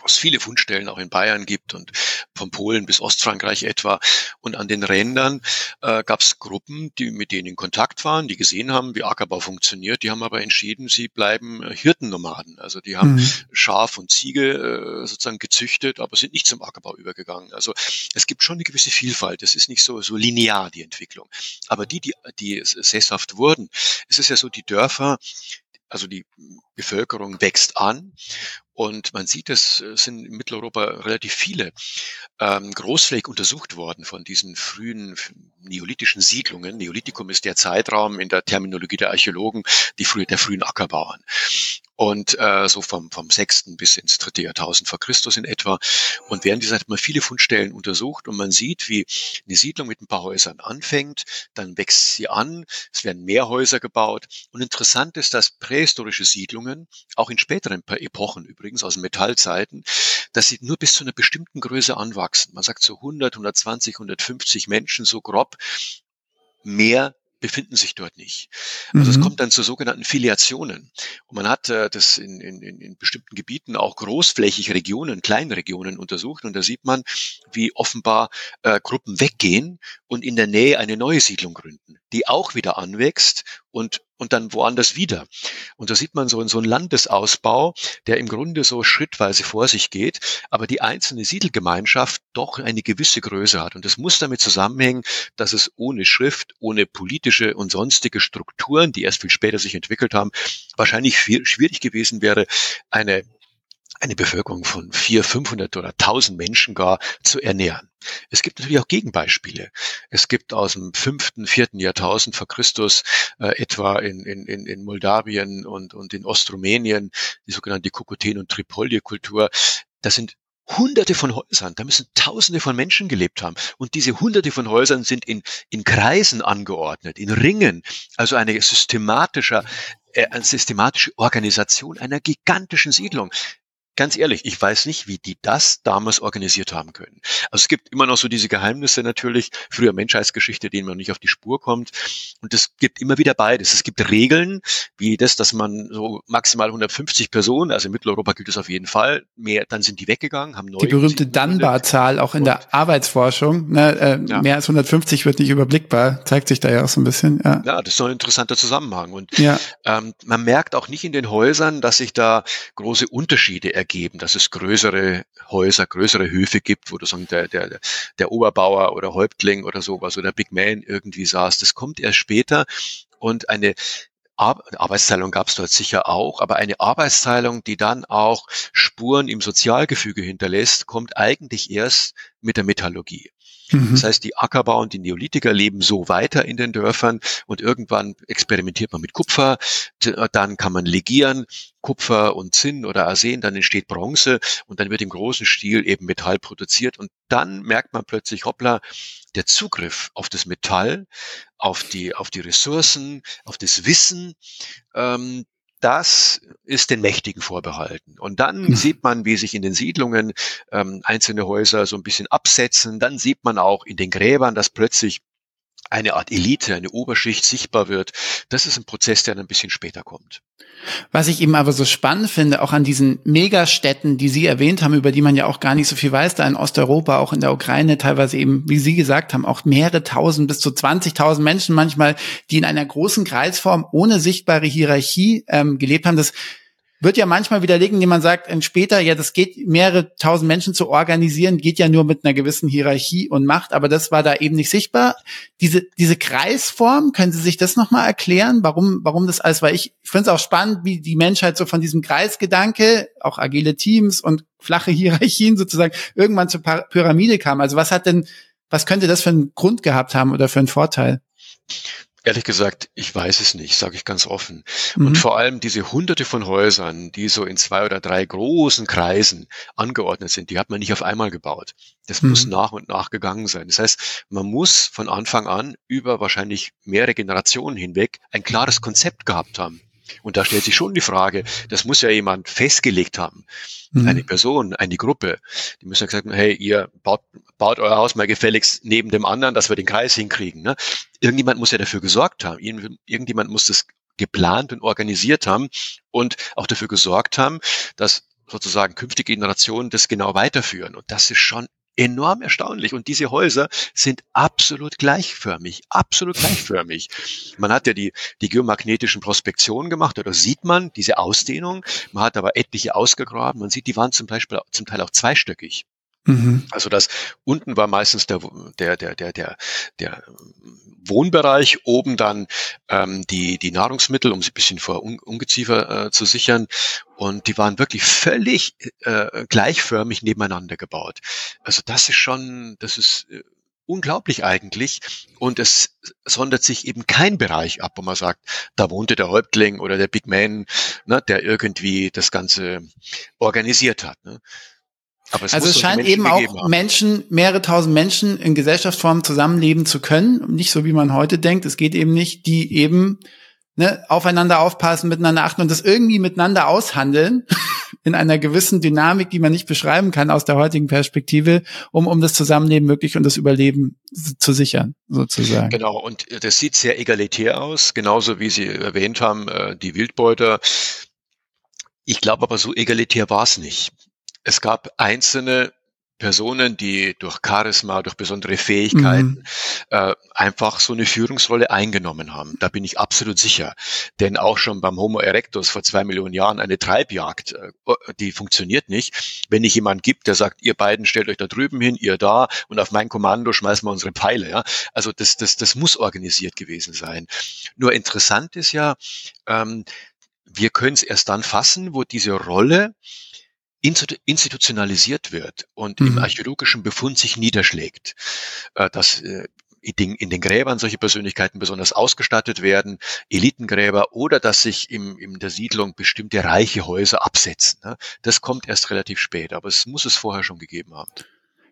wo es viele Fundstellen auch in Bayern gibt und von Polen bis Ostfrankreich etwa. Und an den Rändern äh, gab es Gruppen, die mit denen in Kontakt waren, die gesehen haben, wie Ackerbau funktioniert. Die haben aber entschieden, sie bleiben äh, Hirtennomaden. Also die haben mhm. Schaf und Ziege äh, sozusagen gezüchtet, aber sind nicht zum Ackerbau übergegangen. Also es gibt schon eine gewisse Vielfalt. Es ist nicht so, so linear, die Entwicklung. Aber die, die, die sesshaft wurden, es ist ja so, die Dörfer, also die Bevölkerung wächst an und man sieht, es sind in Mitteleuropa relativ viele ähm, großflächig untersucht worden von diesen frühen neolithischen Siedlungen. Neolithikum ist der Zeitraum in der Terminologie der Archäologen, die frühe, der frühen Ackerbauern und äh, so vom, vom sechsten bis ins dritte Jahrtausend vor Christus in etwa. Und während dieser Zeit hat man viele Fundstellen untersucht und man sieht, wie eine Siedlung mit ein paar Häusern anfängt, dann wächst sie an, es werden mehr Häuser gebaut. Und interessant ist, dass prähistorische Siedlungen, auch in späteren Epochen übrigens, aus den Metallzeiten, dass sie nur bis zu einer bestimmten Größe anwachsen. Man sagt so 100, 120, 150 Menschen so grob. Mehr befinden sich dort nicht. Also mhm. es kommt dann zu sogenannten Filiationen. Und man hat äh, das in, in, in bestimmten Gebieten auch großflächig Regionen, Kleinregionen untersucht und da sieht man, wie offenbar äh, Gruppen weggehen und in der Nähe eine neue Siedlung gründen, die auch wieder anwächst und, und dann woanders wieder. Und da sieht man so, so einen Landesausbau, der im Grunde so schrittweise vor sich geht, aber die einzelne Siedelgemeinschaft doch eine gewisse Größe hat. Und das muss damit zusammenhängen, dass es ohne Schrift, ohne politische und sonstige Strukturen, die erst viel später sich entwickelt haben, wahrscheinlich viel schwierig gewesen wäre, eine eine Bevölkerung von vier, 500 oder 1000 Menschen gar zu ernähren. Es gibt natürlich auch Gegenbeispiele. Es gibt aus dem fünften, vierten Jahrtausend vor Christus äh, etwa in, in, in Moldawien und, und in Ostrumänien die sogenannte Kokoten- und Tripolje-Kultur. Das sind Hunderte von Häusern, da müssen Tausende von Menschen gelebt haben. Und diese Hunderte von Häusern sind in, in Kreisen angeordnet, in Ringen, also eine systematische, äh, eine systematische Organisation einer gigantischen Siedlung ganz ehrlich, ich weiß nicht, wie die das damals organisiert haben können. Also es gibt immer noch so diese Geheimnisse natürlich, früher Menschheitsgeschichte, denen man nicht auf die Spur kommt. Und es gibt immer wieder beides. Es gibt Regeln, wie das, dass man so maximal 150 Personen, also in Mitteleuropa gilt es auf jeden Fall, mehr, dann sind die weggegangen, haben neu. Die berühmte Dunbar-Zahl auch in der Arbeitsforschung, ne, äh, ja. mehr als 150 wird nicht überblickbar, zeigt sich da ja auch so ein bisschen. Ja, ja das ist so ein interessanter Zusammenhang. Und ja. ähm, man merkt auch nicht in den Häusern, dass sich da große Unterschiede ergeben ergeben, dass es größere Häuser, größere Höfe gibt, wo du sagen, der, der, der Oberbauer oder Häuptling oder sowas oder Big Man irgendwie saß. Das kommt erst später und eine Arbeitsteilung gab es dort sicher auch, aber eine Arbeitsteilung, die dann auch Spuren im Sozialgefüge hinterlässt, kommt eigentlich erst mit der Metallurgie. Mhm. Das heißt, die Ackerbau und die Neolithiker leben so weiter in den Dörfern und irgendwann experimentiert man mit Kupfer, dann kann man legieren, Kupfer und Zinn oder Arsen, dann entsteht Bronze und dann wird im großen Stil eben Metall produziert und dann merkt man plötzlich, hoppla, der Zugriff auf das Metall, auf die, auf die Ressourcen, auf das Wissen, ähm, das ist den Mächtigen vorbehalten. Und dann sieht man, wie sich in den Siedlungen ähm, einzelne Häuser so ein bisschen absetzen. Dann sieht man auch in den Gräbern, dass plötzlich eine Art Elite, eine Oberschicht sichtbar wird. Das ist ein Prozess, der dann ein bisschen später kommt. Was ich eben aber so spannend finde, auch an diesen Megastädten, die Sie erwähnt haben, über die man ja auch gar nicht so viel weiß, da in Osteuropa, auch in der Ukraine, teilweise eben, wie Sie gesagt haben, auch mehrere tausend bis zu 20.000 Menschen manchmal, die in einer großen Kreisform ohne sichtbare Hierarchie ähm, gelebt haben. Das wird ja manchmal widerlegen, indem man sagt, später, ja, das geht, mehrere tausend Menschen zu organisieren, geht ja nur mit einer gewissen Hierarchie und Macht, aber das war da eben nicht sichtbar. Diese, diese Kreisform, können Sie sich das nochmal erklären, warum, warum das alles, weil ich, ich finde es auch spannend, wie die Menschheit so von diesem Kreisgedanke, auch agile Teams und flache [LAUGHS] Hierarchien sozusagen, irgendwann zur Pyramide kam. Also was hat denn, was könnte das für einen Grund gehabt haben oder für einen Vorteil? Ehrlich gesagt, ich weiß es nicht, sage ich ganz offen. Mhm. Und vor allem diese hunderte von Häusern, die so in zwei oder drei großen Kreisen angeordnet sind, die hat man nicht auf einmal gebaut. Das mhm. muss nach und nach gegangen sein. Das heißt, man muss von Anfang an über wahrscheinlich mehrere Generationen hinweg ein klares Konzept gehabt haben. Und da stellt sich schon die Frage, das muss ja jemand festgelegt haben. Mhm. Eine Person, eine Gruppe. Die müssen ja gesagt haben, hey, ihr baut, baut euer Haus mal gefälligst neben dem anderen, dass wir den Kreis hinkriegen. Ne? Irgendjemand muss ja dafür gesorgt haben. Irgendjemand muss das geplant und organisiert haben und auch dafür gesorgt haben, dass sozusagen künftige Generationen das genau weiterführen. Und das ist schon enorm erstaunlich. Und diese Häuser sind absolut gleichförmig, absolut gleichförmig. Man hat ja die, die geomagnetischen Prospektionen gemacht, oder sieht man diese Ausdehnung. Man hat aber etliche ausgegraben. Man sieht, die waren zum Beispiel zum Teil auch zweistöckig. Mhm. Also das unten war meistens der, der, der, der, der, der Wohnbereich, oben dann ähm, die, die Nahrungsmittel, um sie ein bisschen vor Ungeziefer äh, zu sichern. Und die waren wirklich völlig äh, gleichförmig nebeneinander gebaut. Also das ist schon, das ist äh, unglaublich eigentlich. Und es sondert sich eben kein Bereich ab, wo man sagt, da wohnte der Häuptling oder der Big Man, ne, der irgendwie das Ganze organisiert hat. Ne. Es also es scheint eben auch haben. Menschen, mehrere tausend Menschen in Gesellschaftsformen zusammenleben zu können. Nicht so, wie man heute denkt. Es geht eben nicht, die eben ne, aufeinander aufpassen, miteinander achten und das irgendwie miteinander aushandeln [LAUGHS] in einer gewissen Dynamik, die man nicht beschreiben kann aus der heutigen Perspektive, um, um das Zusammenleben möglich und das Überleben zu sichern, sozusagen. Genau, und das sieht sehr egalitär aus, genauso wie Sie erwähnt haben, äh, die Wildbeuter. Ich glaube aber, so egalitär war es nicht. Es gab einzelne Personen, die durch Charisma, durch besondere Fähigkeiten mhm. äh, einfach so eine Führungsrolle eingenommen haben. Da bin ich absolut sicher. Denn auch schon beim Homo erectus vor zwei Millionen Jahren eine Treibjagd, äh, die funktioniert nicht. Wenn ich jemand gibt, der sagt, ihr beiden stellt euch da drüben hin, ihr da und auf mein Kommando schmeißen wir unsere Pfeile. Ja? Also das, das, das muss organisiert gewesen sein. Nur interessant ist ja, ähm, wir können es erst dann fassen, wo diese Rolle institutionalisiert wird und mhm. im archäologischen Befund sich niederschlägt, äh, dass äh, in den Gräbern solche Persönlichkeiten besonders ausgestattet werden, Elitengräber, oder dass sich im, in der Siedlung bestimmte reiche Häuser absetzen. Ne? Das kommt erst relativ spät, aber es muss es vorher schon gegeben haben.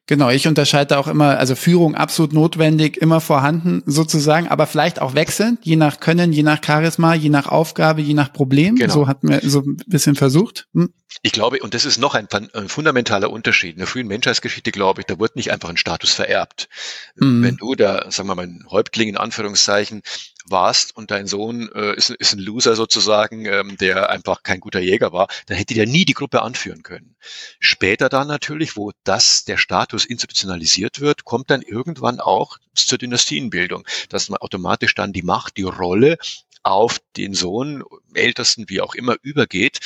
Genau, ich unterscheide auch immer, also Führung absolut notwendig, immer vorhanden sozusagen, aber vielleicht auch wechselnd, je nach Können, je nach Charisma, je nach Aufgabe, je nach Problem. Genau. So hatten wir so ein bisschen versucht. Hm. Ich glaube, und das ist noch ein, ein, fundamentaler Unterschied. In der frühen Menschheitsgeschichte, glaube ich, da wird nicht einfach ein Status vererbt. Mhm. Wenn du da, sagen wir mal, ein Häuptling in Anführungszeichen warst und dein Sohn äh, ist, ist ein Loser sozusagen, ähm, der einfach kein guter Jäger war, dann hätte der nie die Gruppe anführen können. Später dann natürlich, wo das der Status institutionalisiert wird, kommt dann irgendwann auch zur Dynastienbildung, dass man automatisch dann die Macht, die Rolle auf den Sohn, Ältesten, wie auch immer, übergeht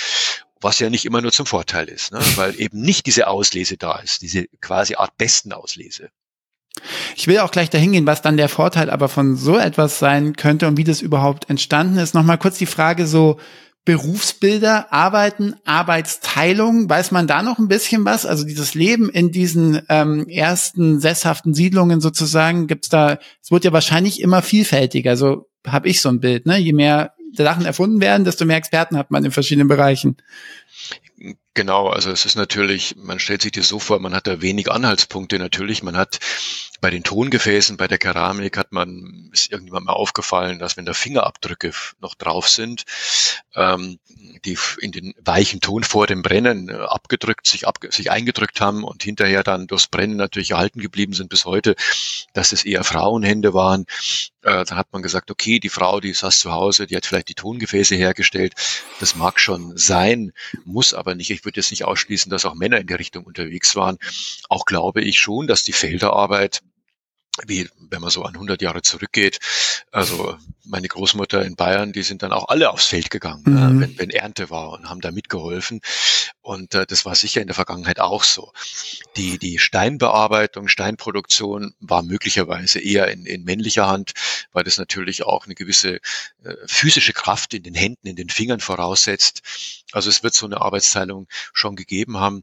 was ja nicht immer nur zum Vorteil ist, ne? weil [LAUGHS] eben nicht diese Auslese da ist, diese quasi Art besten Auslese. Ich will auch gleich dahin gehen, was dann der Vorteil aber von so etwas sein könnte und wie das überhaupt entstanden ist. Nochmal kurz die Frage so, Berufsbilder, Arbeiten, Arbeitsteilung, weiß man da noch ein bisschen was? Also dieses Leben in diesen ähm, ersten sesshaften Siedlungen sozusagen, gibt's da, es wird ja wahrscheinlich immer vielfältiger, so habe ich so ein Bild, ne? Je mehr Sachen erfunden werden, desto mehr Experten hat man in verschiedenen Bereichen. Genau, also es ist natürlich, man stellt sich das so vor, man hat da wenig Anhaltspunkte natürlich. Man hat bei den Tongefäßen, bei der Keramik hat man, ist irgendjemand mal aufgefallen, dass wenn da Fingerabdrücke noch drauf sind, ähm, die in den weichen Ton vor dem Brennen äh, abgedrückt, sich, ab, sich eingedrückt haben und hinterher dann durchs Brennen natürlich erhalten geblieben sind bis heute, dass es eher Frauenhände waren. Äh, da hat man gesagt, okay, die Frau, die saß zu Hause, die hat vielleicht die Tongefäße hergestellt. Das mag schon sein, muss aber nicht. Ich würde jetzt nicht ausschließen, dass auch Männer in die Richtung unterwegs waren. Auch glaube ich schon, dass die Felderarbeit wie wenn man so an 100 Jahre zurückgeht. Also meine Großmutter in Bayern, die sind dann auch alle aufs Feld gegangen, mhm. äh, wenn, wenn Ernte war und haben da mitgeholfen. Und äh, das war sicher in der Vergangenheit auch so. Die, die Steinbearbeitung, Steinproduktion war möglicherweise eher in, in männlicher Hand, weil das natürlich auch eine gewisse äh, physische Kraft in den Händen, in den Fingern voraussetzt. Also es wird so eine Arbeitsteilung schon gegeben haben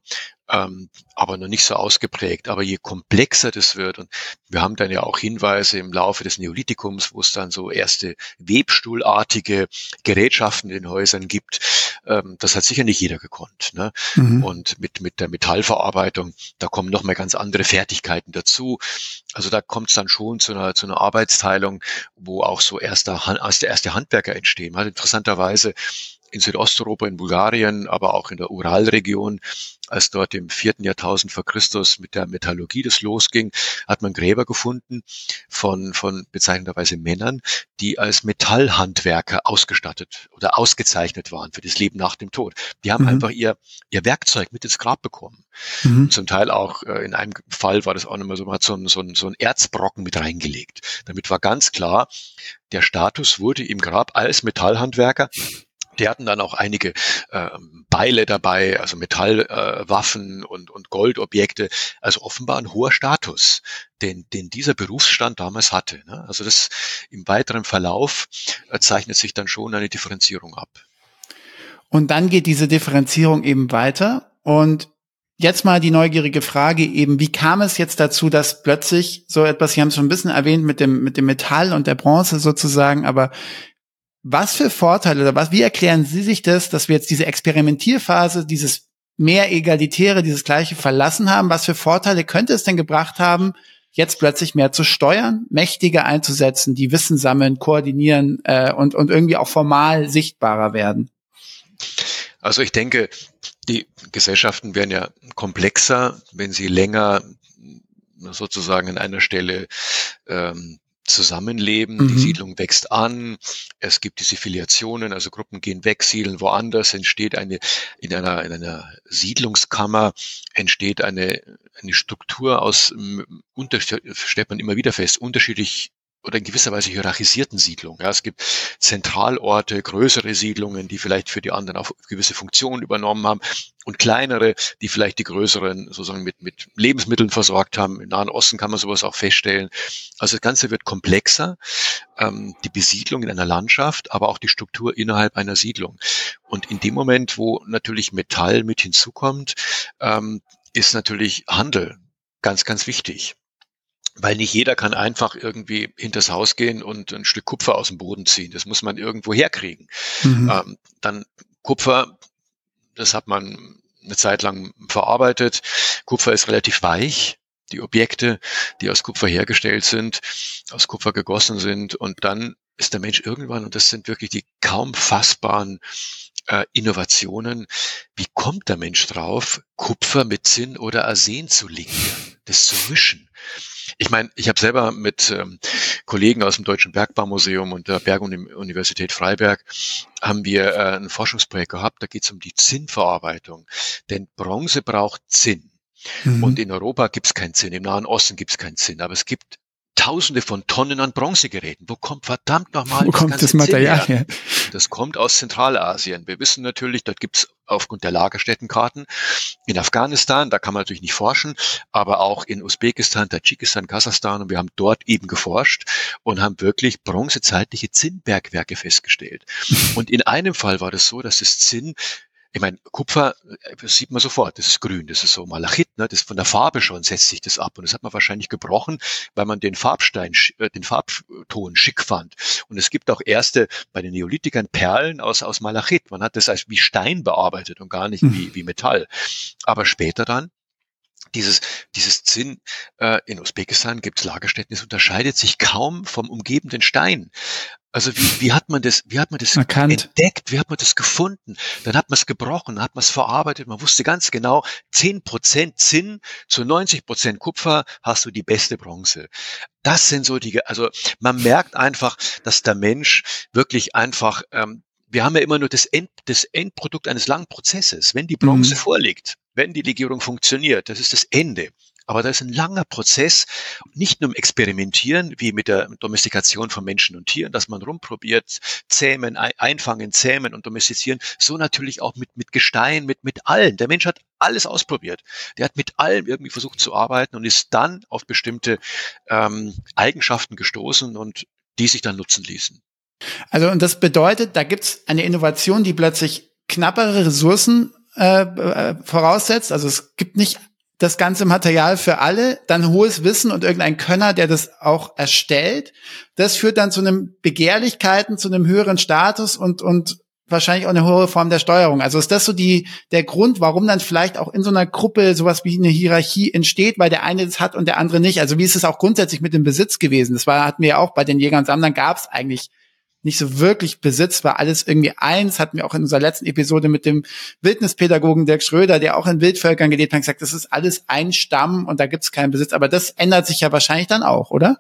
ähm, aber noch nicht so ausgeprägt. Aber je komplexer das wird, und wir haben dann ja auch Hinweise im Laufe des Neolithikums, wo es dann so erste webstuhlartige Gerätschaften in den Häusern gibt, ähm, das hat sicher nicht jeder gekonnt. Ne? Mhm. Und mit, mit der Metallverarbeitung, da kommen noch mal ganz andere Fertigkeiten dazu. Also da kommt es dann schon zu einer, zu einer Arbeitsteilung, wo auch so erster, erste, erste Handwerker entstehen. Halt interessanterweise in Südosteuropa, in Bulgarien, aber auch in der Uralregion, als dort im vierten Jahrtausend vor Christus mit der Metallurgie das losging, hat man Gräber gefunden von, von bezeichnenderweise Männern, die als Metallhandwerker ausgestattet oder ausgezeichnet waren für das Leben nach dem Tod. Die haben mhm. einfach ihr, ihr Werkzeug mit ins Grab bekommen. Mhm. Zum Teil auch, äh, in einem Fall war das auch nochmal so, man hat so ein, so, ein, so ein Erzbrocken mit reingelegt. Damit war ganz klar, der Status wurde im Grab als Metallhandwerker die hatten dann auch einige äh, Beile dabei, also Metallwaffen äh, und, und Goldobjekte. Also offenbar ein hoher Status, den, den dieser Berufsstand damals hatte. Ne? Also das im weiteren Verlauf äh, zeichnet sich dann schon eine Differenzierung ab. Und dann geht diese Differenzierung eben weiter. Und jetzt mal die neugierige Frage eben, wie kam es jetzt dazu, dass plötzlich so etwas, Sie haben es schon ein bisschen erwähnt mit dem, mit dem Metall und der Bronze sozusagen, aber was für Vorteile oder was, wie erklären Sie sich das, dass wir jetzt diese Experimentierphase, dieses mehr Egalitäre, dieses Gleiche verlassen haben? Was für Vorteile könnte es denn gebracht haben, jetzt plötzlich mehr zu steuern, mächtiger einzusetzen, die Wissen sammeln, koordinieren äh, und, und irgendwie auch formal sichtbarer werden? Also ich denke, die Gesellschaften werden ja komplexer, wenn sie länger sozusagen an einer Stelle ähm, zusammenleben, mhm. die Siedlung wächst an, es gibt diese Filiationen, also Gruppen gehen weg, siedeln woanders, entsteht eine, in einer, in einer Siedlungskammer entsteht eine, eine Struktur aus, stellt man immer wieder fest, unterschiedlich oder in gewisser Weise hierarchisierten Siedlungen. Ja, es gibt Zentralorte, größere Siedlungen, die vielleicht für die anderen auch gewisse Funktionen übernommen haben und kleinere, die vielleicht die größeren sozusagen mit, mit Lebensmitteln versorgt haben. Im Nahen Osten kann man sowas auch feststellen. Also das Ganze wird komplexer, ähm, die Besiedlung in einer Landschaft, aber auch die Struktur innerhalb einer Siedlung. Und in dem Moment, wo natürlich Metall mit hinzukommt, ähm, ist natürlich Handel ganz, ganz wichtig weil nicht jeder kann einfach irgendwie hinters Haus gehen und ein Stück Kupfer aus dem Boden ziehen. Das muss man irgendwo herkriegen. Mhm. Ähm, dann Kupfer, das hat man eine Zeit lang verarbeitet. Kupfer ist relativ weich. Die Objekte, die aus Kupfer hergestellt sind, aus Kupfer gegossen sind. Und dann ist der Mensch irgendwann, und das sind wirklich die kaum fassbaren äh, Innovationen, wie kommt der Mensch drauf, Kupfer mit Zinn oder Arsen zu linkieren, das zu mischen? Ich meine, ich habe selber mit ähm, Kollegen aus dem Deutschen Bergbaumuseum und der Berguniversität Freiberg haben wir äh, ein Forschungsprojekt gehabt, da geht es um die Zinnverarbeitung. Denn Bronze braucht Zinn. Mhm. Und in Europa gibt es keinen Zinn, im Nahen Osten gibt es keinen Zinn, aber es gibt Tausende von Tonnen an Bronzegeräten. Wo kommt verdammt nochmal Wo das kommt das Material her? Das kommt aus Zentralasien. Wir wissen natürlich, dort gibt es aufgrund der Lagerstättenkarten in Afghanistan, da kann man natürlich nicht forschen, aber auch in Usbekistan, Tadschikistan, Kasachstan und wir haben dort eben geforscht und haben wirklich bronzezeitliche Zinnbergwerke festgestellt. [LAUGHS] Und in einem Fall war das so, dass das Zinn ich meine, Kupfer das äh, sieht man sofort, das ist grün, das ist so Malachit, ne? das von der Farbe schon setzt sich das ab und das hat man wahrscheinlich gebrochen, weil man den Farbstein, äh, den Farbton schick fand. Und es gibt auch erste bei den Neolithikern Perlen aus aus Malachit. Man hat das als wie Stein bearbeitet und gar nicht hm. wie wie Metall. Aber später dann dieses, dieses Zinn äh, in Usbekistan gibt es Lagerstätten, es unterscheidet sich kaum vom umgebenden Stein. Also wie, wie hat man das, wie hat man das Erkannt. entdeckt, wie hat man das gefunden? Dann hat man es gebrochen, dann hat man es verarbeitet, man wusste ganz genau, zehn Prozent Zinn zu 90 Prozent Kupfer hast du die beste Bronze. Das sind so die, also man merkt einfach, dass der Mensch wirklich einfach, ähm, wir haben ja immer nur das, End, das Endprodukt eines langen Prozesses. Wenn die Bronze mhm. vorliegt, wenn die Legierung funktioniert, das ist das Ende. Aber da ist ein langer Prozess, nicht nur im Experimentieren, wie mit der Domestikation von Menschen und Tieren, dass man rumprobiert, zähmen, einfangen, zähmen und domestizieren, so natürlich auch mit, mit Gestein, mit, mit allen. Der Mensch hat alles ausprobiert. Der hat mit allem irgendwie versucht zu arbeiten und ist dann auf bestimmte ähm, Eigenschaften gestoßen und die sich dann nutzen ließen. Also und das bedeutet, da gibt's eine Innovation, die plötzlich knappere Ressourcen äh, äh voraussetzt. Also es gibt nicht das ganze Material für alle, dann hohes Wissen und irgendein Könner, der das auch erstellt. Das führt dann zu einem Begehrlichkeiten, zu einem höheren Status und, und wahrscheinlich auch eine hohe Form der Steuerung. Also ist das so die, der Grund, warum dann vielleicht auch in so einer Gruppe sowas wie eine Hierarchie entsteht, weil der eine das hat und der andere nicht. Also wie ist es auch grundsätzlich mit dem Besitz gewesen? Das war, hatten wir ja auch bei den Jägern und Sammlern gab es eigentlich nicht so wirklich Besitz, war alles irgendwie eins, hatten wir auch in unserer letzten Episode mit dem Wildnispädagogen Dirk Schröder, der auch in Wildvölkern gelebt hat, gesagt, das ist alles ein Stamm und da gibt es keinen Besitz. Aber das ändert sich ja wahrscheinlich dann auch, oder?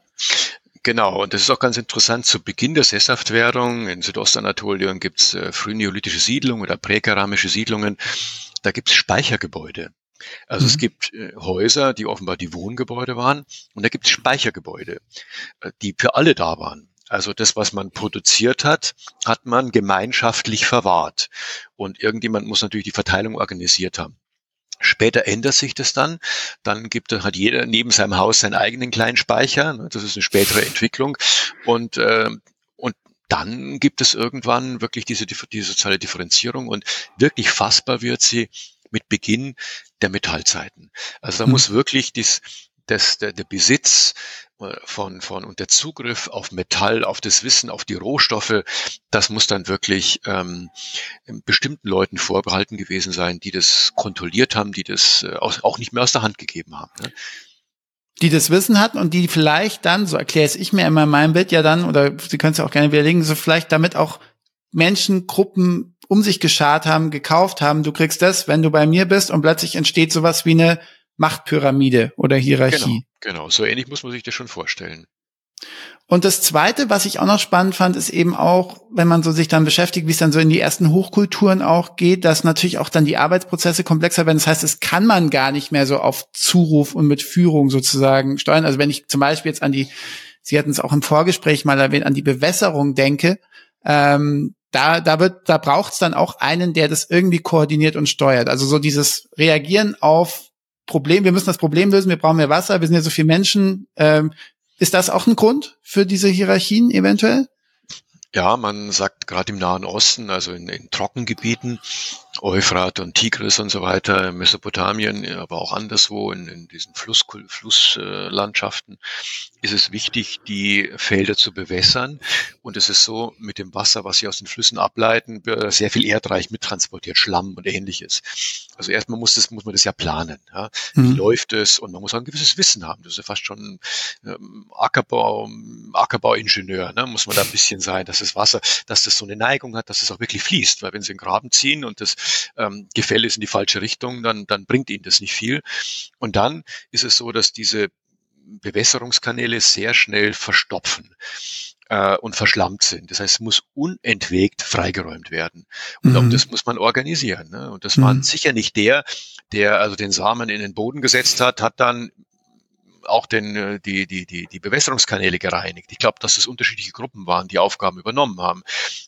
Genau, und das ist auch ganz interessant. Zu Beginn der Sesshaftwerdung in Südostanatolien gibt es äh, frühneolithische Siedlungen oder präkeramische Siedlungen. Da gibt es Speichergebäude. Also mhm. es gibt äh, Häuser, die offenbar die Wohngebäude waren, und da gibt es Speichergebäude, äh, die für alle da waren. Also das, was man produziert hat, hat man gemeinschaftlich verwahrt. Und irgendjemand muss natürlich die Verteilung organisiert haben. Später ändert sich das dann. Dann gibt, hat jeder neben seinem Haus seinen eigenen kleinen Speicher. Ne, das ist eine spätere Entwicklung. Und, äh, und dann gibt es irgendwann wirklich diese, die soziale Differenzierung und wirklich fassbar wird sie mit Beginn der Metallzeiten. Also da mhm. muss wirklich dies, das, der, der Besitz von, von und der Zugriff auf Metall, auf das Wissen, auf die Rohstoffe, das muss dann wirklich ähm, bestimmten Leuten vorbehalten gewesen sein, die das kontrolliert haben, die das äh, auch nicht mehr aus der Hand gegeben haben. Ne? Die das Wissen hatten und die vielleicht dann, so erkläre ich mir immer in meinem Bild ja dann, oder Sie können es ja auch gerne widerlegen, so vielleicht damit auch Menschen, Gruppen um sich geschart haben, gekauft haben, du kriegst das, wenn du bei mir bist und plötzlich entsteht sowas wie eine Machtpyramide oder Hierarchie. Genau, genau, so ähnlich muss man sich das schon vorstellen. Und das Zweite, was ich auch noch spannend fand, ist eben auch, wenn man so sich dann beschäftigt, wie es dann so in die ersten Hochkulturen auch geht, dass natürlich auch dann die Arbeitsprozesse komplexer werden. Das heißt, es kann man gar nicht mehr so auf Zuruf und mit Führung sozusagen steuern. Also wenn ich zum Beispiel jetzt an die, Sie hatten es auch im Vorgespräch mal erwähnt, an die Bewässerung denke, ähm, da, da wird, da braucht es dann auch einen, der das irgendwie koordiniert und steuert. Also so dieses Reagieren auf Problem, wir müssen das Problem lösen, wir brauchen mehr Wasser, wir sind ja so viele Menschen, ähm, ist das auch ein Grund für diese Hierarchien eventuell? Ja, man sagt gerade im Nahen Osten, also in, in Trockengebieten, Euphrat und Tigris und so weiter, Mesopotamien, aber auch anderswo in, in diesen Fluss, Flusslandschaften, ist es wichtig, die Felder zu bewässern. Und es ist so, mit dem Wasser, was sie aus den Flüssen ableiten, sehr viel Erdreich mittransportiert, Schlamm und ähnliches. Also erstmal muss, das, muss man das ja planen. Ja? Wie mhm. läuft es? Und man muss auch ein gewisses Wissen haben. Das ist ja fast schon ähm, Ackerbau, Ackerbauingenieur, ne? muss man da ein bisschen sein, dass das Wasser, dass das so eine Neigung hat, dass es auch wirklich fließt. Weil wenn sie einen Graben ziehen und das ähm, Gefälle ist in die falsche Richtung, dann, dann bringt ihnen das nicht viel. Und dann ist es so, dass diese Bewässerungskanäle sehr schnell verstopfen äh, und verschlammt sind. Das heißt, es muss unentwegt freigeräumt werden. Und mhm. auch das muss man organisieren. Ne? Und das mhm. war sicher nicht der, der also den Samen in den Boden gesetzt hat, hat dann auch den, äh, die, die, die, die Bewässerungskanäle gereinigt. Ich glaube, dass es unterschiedliche Gruppen waren, die Aufgaben übernommen haben.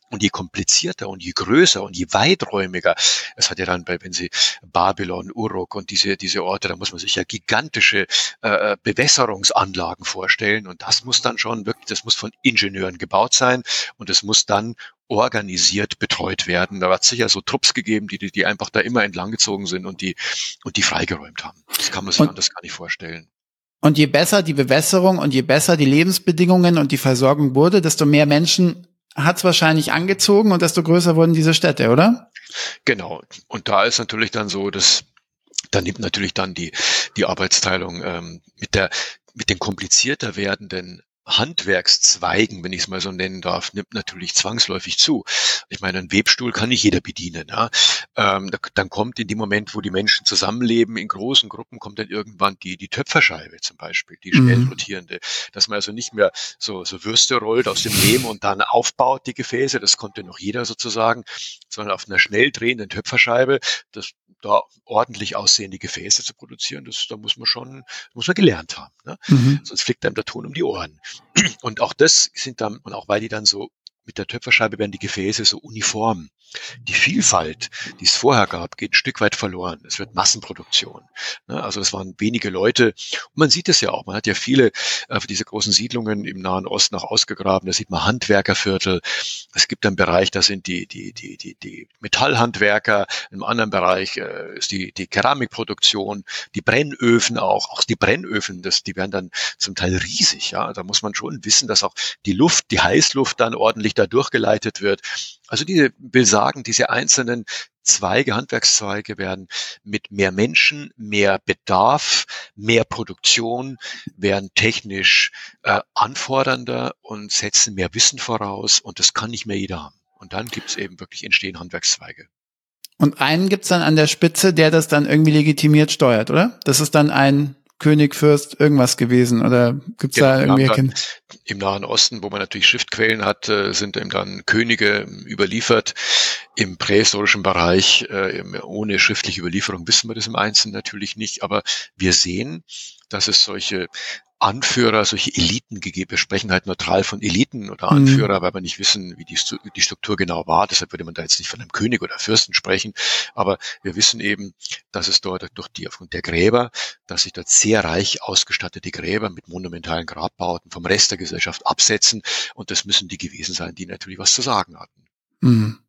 Und je komplizierter und je größer und je weiträumiger, es hat ja dann bei, wenn Sie Babylon, Uruk und diese, diese Orte, da muss man sich ja gigantische äh, äh, Bewässerungsanlagen vorstellen. Und das muss dann schon wirklich, das muss von Ingenieuren gebaut sein und es muss dann organisiert betreut werden. Da hat es sicher so Trupps gegeben, die, die, die einfach da immer entlanggezogen sind und die, und die freigeräumt haben. Das kann man sich und, anders gar nicht vorstellen. Und je besser die Bewässerung und je besser die Lebensbedingungen und die Versorgung wurde, desto mehr Menschen hat es wahrscheinlich angezogen und desto größer wurden diese Städte, oder? Genau. Und da ist natürlich dann so, dass da nimmt natürlich dann die, die Arbeitsteilung ähm, mit der mit den komplizierter werdenden Handwerkszweigen, wenn ich es mal so nennen darf, nimmt natürlich zwangsläufig zu. Ich meine, einen Webstuhl kann nicht jeder bedienen. Ja? Ähm, da, dann kommt in dem Moment, wo die Menschen zusammenleben, in großen Gruppen, kommt dann irgendwann die, die Töpferscheibe zum Beispiel, die schnell mhm. rotierende, dass man also nicht mehr so, so Würste rollt aus dem Lehm und dann aufbaut die Gefäße, das konnte noch jeder sozusagen, sondern auf einer schnell drehenden Töpferscheibe, das da ordentlich aussehende Gefäße zu produzieren, das, da muss man schon, muss man gelernt haben. Ne? Mhm. Sonst fliegt einem der Ton um die Ohren. Und auch das sind dann, und auch weil die dann so mit der Töpferscheibe werden die Gefäße so uniform. Die Vielfalt, die es vorher gab, geht ein Stück weit verloren. Es wird Massenproduktion. Ne? Also es waren wenige Leute. Und man sieht es ja auch. Man hat ja viele äh, diese großen Siedlungen im Nahen Osten auch ausgegraben. Da sieht man Handwerkerviertel. Es gibt einen Bereich, da sind die, die, die, die, die Metallhandwerker. Im anderen Bereich äh, ist die, die Keramikproduktion, die Brennöfen auch. Auch die Brennöfen, das, die werden dann zum Teil riesig. Ja, da muss man schon wissen, dass auch die Luft, die Heißluft dann ordentlich da durchgeleitet wird. Also diese will sagen, diese einzelnen Zweige, Handwerkszweige werden mit mehr Menschen, mehr Bedarf, mehr Produktion, werden technisch äh, anfordernder und setzen mehr Wissen voraus und das kann nicht mehr jeder haben. Und dann gibt es eben wirklich entstehen Handwerkszweige. Und einen gibt's dann an der Spitze, der das dann irgendwie legitimiert steuert, oder? Das ist dann ein König, Fürst, irgendwas gewesen? Oder gibt's genau, da irgendwie dann, Im Nahen Osten, wo man natürlich Schriftquellen hat, äh, sind eben dann Könige überliefert. Im prähistorischen Bereich, äh, ohne schriftliche Überlieferung, wissen wir das im Einzelnen natürlich nicht. Aber wir sehen, dass es solche Anführer, solche Eliten gegeben. Wir sprechen halt neutral von Eliten oder mhm. Anführer, mhm. weil wir nicht wissen, wie die, die, Struktur genau war. Deshalb würde man da jetzt nicht von einem König oder Fürsten sprechen. Aber wir wissen eben, dass es dort durch die, aufgrund der Gräber, dass sich dort sehr reich ausgestattete Gräber mit monumentalen Grabbauten vom Rest der Gesellschaft absetzen. Und das müssen die gewesen sein, die natürlich was zu sagen hatten. Mhm.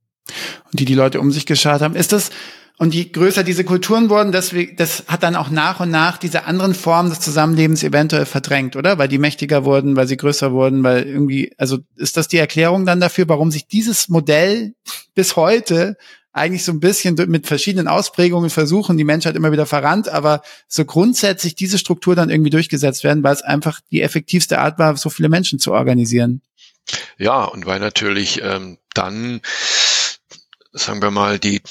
Und die die Leute um sich geschaut haben. Ist das, und je größer diese Kulturen wurden, das, das hat dann auch nach und nach diese anderen Formen des Zusammenlebens eventuell verdrängt, oder? Weil die mächtiger wurden, weil sie größer wurden, weil irgendwie, also ist das die Erklärung dann dafür, warum sich dieses Modell bis heute eigentlich so ein bisschen mit verschiedenen Ausprägungen versuchen, die Menschheit immer wieder verrannt, aber so grundsätzlich diese Struktur dann irgendwie durchgesetzt werden, weil es einfach die effektivste Art war, so viele Menschen zu organisieren. Ja, und weil natürlich ähm, dann sagen wir mal, die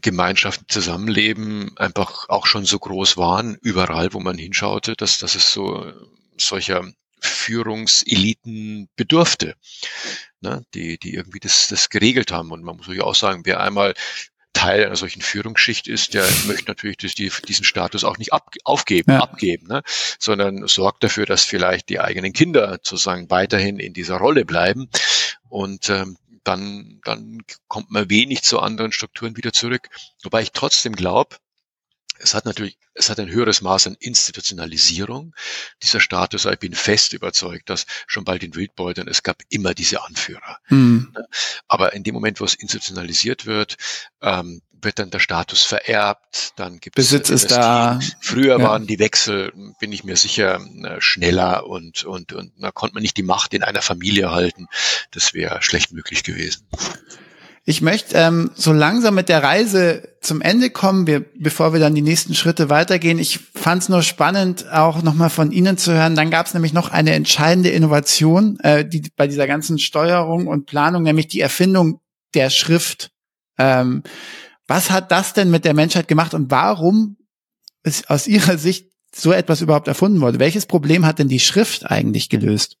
Gemeinschaften zusammenleben einfach auch schon so groß waren, überall, wo man hinschaute, dass, dass es so solcher Führungseliten bedurfte, ne, die, die irgendwie das, das geregelt haben. Und man muss natürlich auch sagen, wer einmal Teil einer solchen Führungsschicht ist, der möchte natürlich die, diesen Status auch nicht ab, aufgeben, ja. abgeben, ne? sondern sorgt dafür, dass vielleicht die eigenen Kinder sozusagen weiterhin in dieser Rolle bleiben. Und ähm, dann, dann kommt man wenig zu anderen Strukturen wieder zurück. Wobei ich trotzdem glaube, es hat natürlich, es hat ein höheres Maß an Institutionalisierung. Dieser Status, ich bin fest überzeugt, dass schon bald in Wildbeutern, es gab immer diese Anführer. Mhm. Aber in dem Moment, wo es institutionalisiert wird, ähm, wird dann der Status vererbt, dann gibt Besitz es ist da. Früher ja. waren die Wechsel, bin ich mir sicher, äh, schneller und, und, und da konnte man nicht die Macht in einer Familie halten. Das wäre schlecht möglich gewesen. Ich möchte ähm, so langsam mit der Reise zum Ende kommen, wir, bevor wir dann die nächsten Schritte weitergehen. Ich fand es nur spannend, auch nochmal von Ihnen zu hören. Dann gab es nämlich noch eine entscheidende Innovation äh, die, bei dieser ganzen Steuerung und Planung, nämlich die Erfindung der Schrift. Ähm, was hat das denn mit der Menschheit gemacht und warum ist aus Ihrer Sicht so etwas überhaupt erfunden wurde? Welches Problem hat denn die Schrift eigentlich gelöst?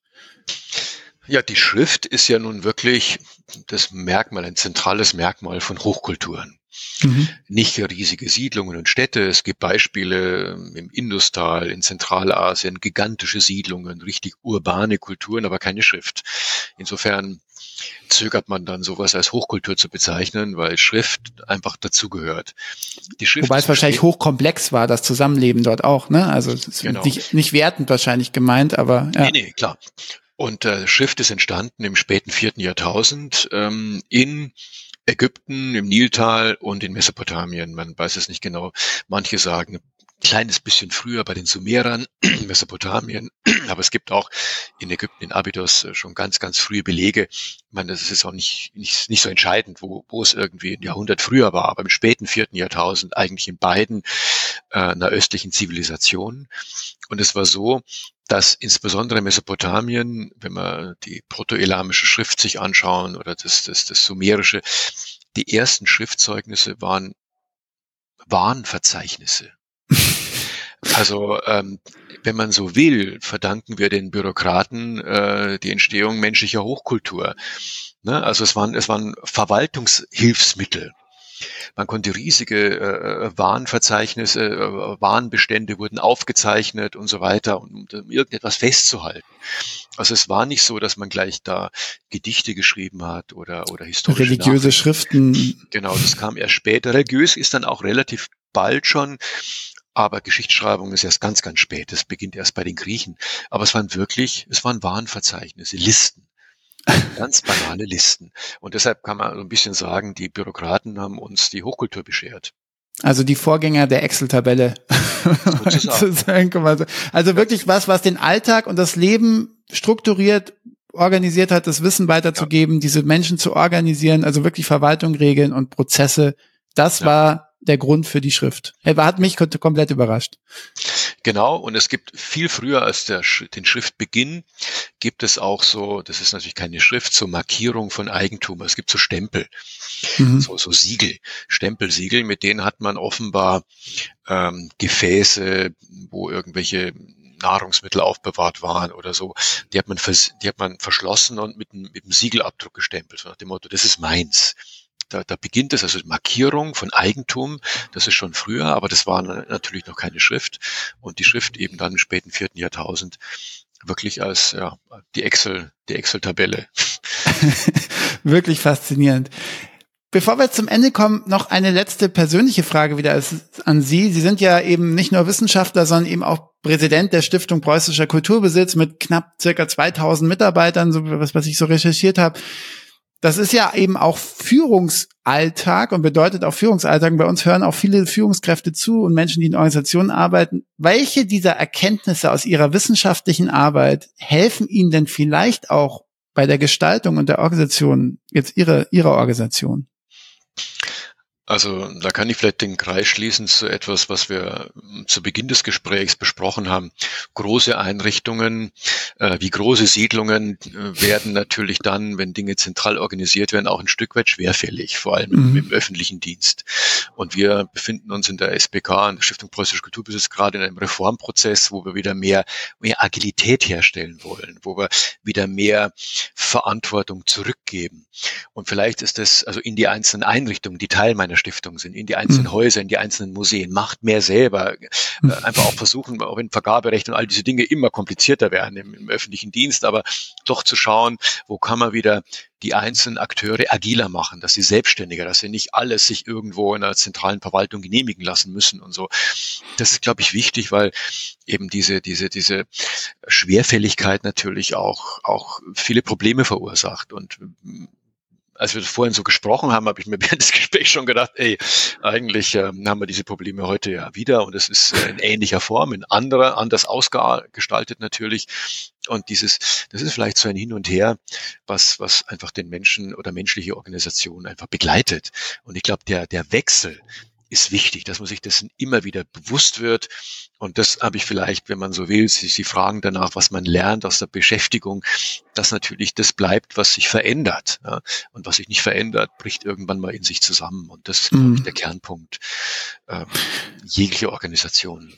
Ja, die Schrift ist ja nun wirklich das Merkmal, ein zentrales Merkmal von Hochkulturen. Mhm. Nicht riesige Siedlungen und Städte. Es gibt Beispiele im Industal, in Zentralasien, gigantische Siedlungen, richtig urbane Kulturen, aber keine Schrift. Insofern zögert man dann sowas als Hochkultur zu bezeichnen, weil Schrift einfach dazugehört. Wobei es wahrscheinlich hochkomplex war, das Zusammenleben dort auch, ne? Also genau. nicht, nicht wertend wahrscheinlich gemeint, aber ja. Nee, nee, klar. Und äh, Schrift ist entstanden im späten vierten Jahrtausend ähm, in Ägypten, im Niltal und in Mesopotamien. Man weiß es nicht genau. Manche sagen kleines bisschen früher bei den Sumerern, [CLEARS THROAT] Mesopotamien, [CLEARS THROAT] aber es gibt auch in Ägypten, in Abydos äh, schon ganz, ganz frühe Belege. Ich meine, das ist auch nicht, nicht, nicht so entscheidend, wo, wo es irgendwie ein Jahrhundert früher war, aber im späten vierten Jahrtausend eigentlich in beiden äh, einer östlichen Zivilisation. Und es war so, dass insbesondere Mesopotamien, wenn man die protoelamische Schrift sich anschauen oder das, das, das sumerische, die ersten Schriftzeugnisse waren Warnverzeichnisse. Also ähm, wenn man so will, verdanken wir den Bürokraten äh, die Entstehung menschlicher Hochkultur. Ne? Also es waren, es waren Verwaltungshilfsmittel. Man konnte riesige äh, Warenverzeichnisse, äh, Warenbestände wurden aufgezeichnet und so weiter, um, um irgendetwas festzuhalten. Also es war nicht so, dass man gleich da Gedichte geschrieben hat oder, oder historische Religiöse Schriften. Genau, das kam erst später. Religiös ist dann auch relativ bald schon aber Geschichtsschreibung ist erst ganz, ganz spät. Das beginnt erst bei den Griechen. Aber es waren wirklich, es waren Warenverzeichnisse, Listen. Ganz banale Listen. Und deshalb kann man so ein bisschen sagen, die Bürokraten haben uns die Hochkultur beschert. Also die Vorgänger der Excel-Tabelle. [LAUGHS] also wirklich was, was den Alltag und das Leben strukturiert, organisiert hat, das Wissen weiterzugeben, ja. diese Menschen zu organisieren, also wirklich Verwaltung regeln und Prozesse. Das ja. war der Grund für die Schrift. Er hat mich komplett überrascht. Genau, und es gibt viel früher als der, den Schriftbeginn, gibt es auch so, das ist natürlich keine Schrift, so Markierung von Eigentum. Es gibt so Stempel, mhm. so, so Siegel, Stempelsiegel, mit denen hat man offenbar ähm, Gefäße, wo irgendwelche Nahrungsmittel aufbewahrt waren oder so, die hat man, die hat man verschlossen und mit, mit einem Siegelabdruck gestempelt, so nach dem Motto, das ist meins. Da, da beginnt es, also Markierung von Eigentum, das ist schon früher, aber das war natürlich noch keine Schrift. Und die Schrift eben dann im späten vierten Jahrtausend wirklich als ja, die Excel, die Excel-Tabelle. [LAUGHS] wirklich faszinierend. Bevor wir zum Ende kommen, noch eine letzte persönliche Frage wieder an Sie. Sie sind ja eben nicht nur Wissenschaftler, sondern eben auch Präsident der Stiftung Preußischer Kulturbesitz mit knapp circa 2000 Mitarbeitern, so was, was ich so recherchiert habe das ist ja eben auch Führungsalltag und bedeutet auch Führungsalltag. Bei uns hören auch viele Führungskräfte zu und Menschen, die in Organisationen arbeiten. Welche dieser Erkenntnisse aus ihrer wissenschaftlichen Arbeit helfen Ihnen denn vielleicht auch bei der Gestaltung und der Organisation, jetzt Ihre, Ihrer Organisation? Also da kann ich vielleicht den Kreis schließen zu etwas, was wir zu Beginn des Gesprächs besprochen haben. Große Einrichtungen äh, wie große Siedlungen äh, werden natürlich dann, wenn Dinge zentral organisiert werden, auch ein Stück weit schwerfällig, vor allem mhm. im, im, öffentlichen Dienst. Und wir befinden uns in der SPK, in der Stiftung Preußischer Kulturbesitz, gerade in einem Reformprozess, wo wir wieder mehr, mehr Agilität herstellen wollen, wo wir wieder mehr Verantwortung zurückgeben. Und vielleicht ist es also in die einzelnen Einrichtungen, die Teil meiner Stiftung sind, in die einzelnen mhm. Häuser, in die einzelnen Museen, macht mehr selber. Äh, mhm. einfach auch versuchen, auch wenn Vergaberecht und all diese Dinge immer komplizierter werden im, im öffentlichen Dienst, aber doch zu schauen, wo kann man wieder die einzelnen Akteure agiler machen, dass sie selbstständiger, dass sie nicht alles sich irgendwo in einer zentralen Verwaltung genehmigen lassen müssen und so. Das ist, glaube ich, wichtig, weil eben diese, diese, diese Schwerfälligkeit natürlich auch, auch viele Probleme verursacht und als wir vorhin so gesprochen haben, habe ich mir [LAUGHS] während des Gesprächs schon gedacht, ey, eigentlich äh, haben wir diese Probleme heute ja wieder und es ist äh, in ähnlicher Form, in anderer, anders ausgestaltet natürlich. Und dieses, das ist vielleicht so ein Hin und Her, was, was einfach den Menschen oder menschliche Organisationen einfach begleitet. Und ich glaube, der, der Wechsel ist wichtig, dass man sich dessen immer wieder bewusst wird. Und das habe ich vielleicht, wenn man so will, Sie, Sie fragen danach, was man lernt aus der Beschäftigung, dass natürlich das bleibt, was sich verändert. Ja? Und was sich nicht verändert, bricht irgendwann mal in sich zusammen. Und das ist, mhm. ich, der Kernpunkt ähm, jeglicher Organisation.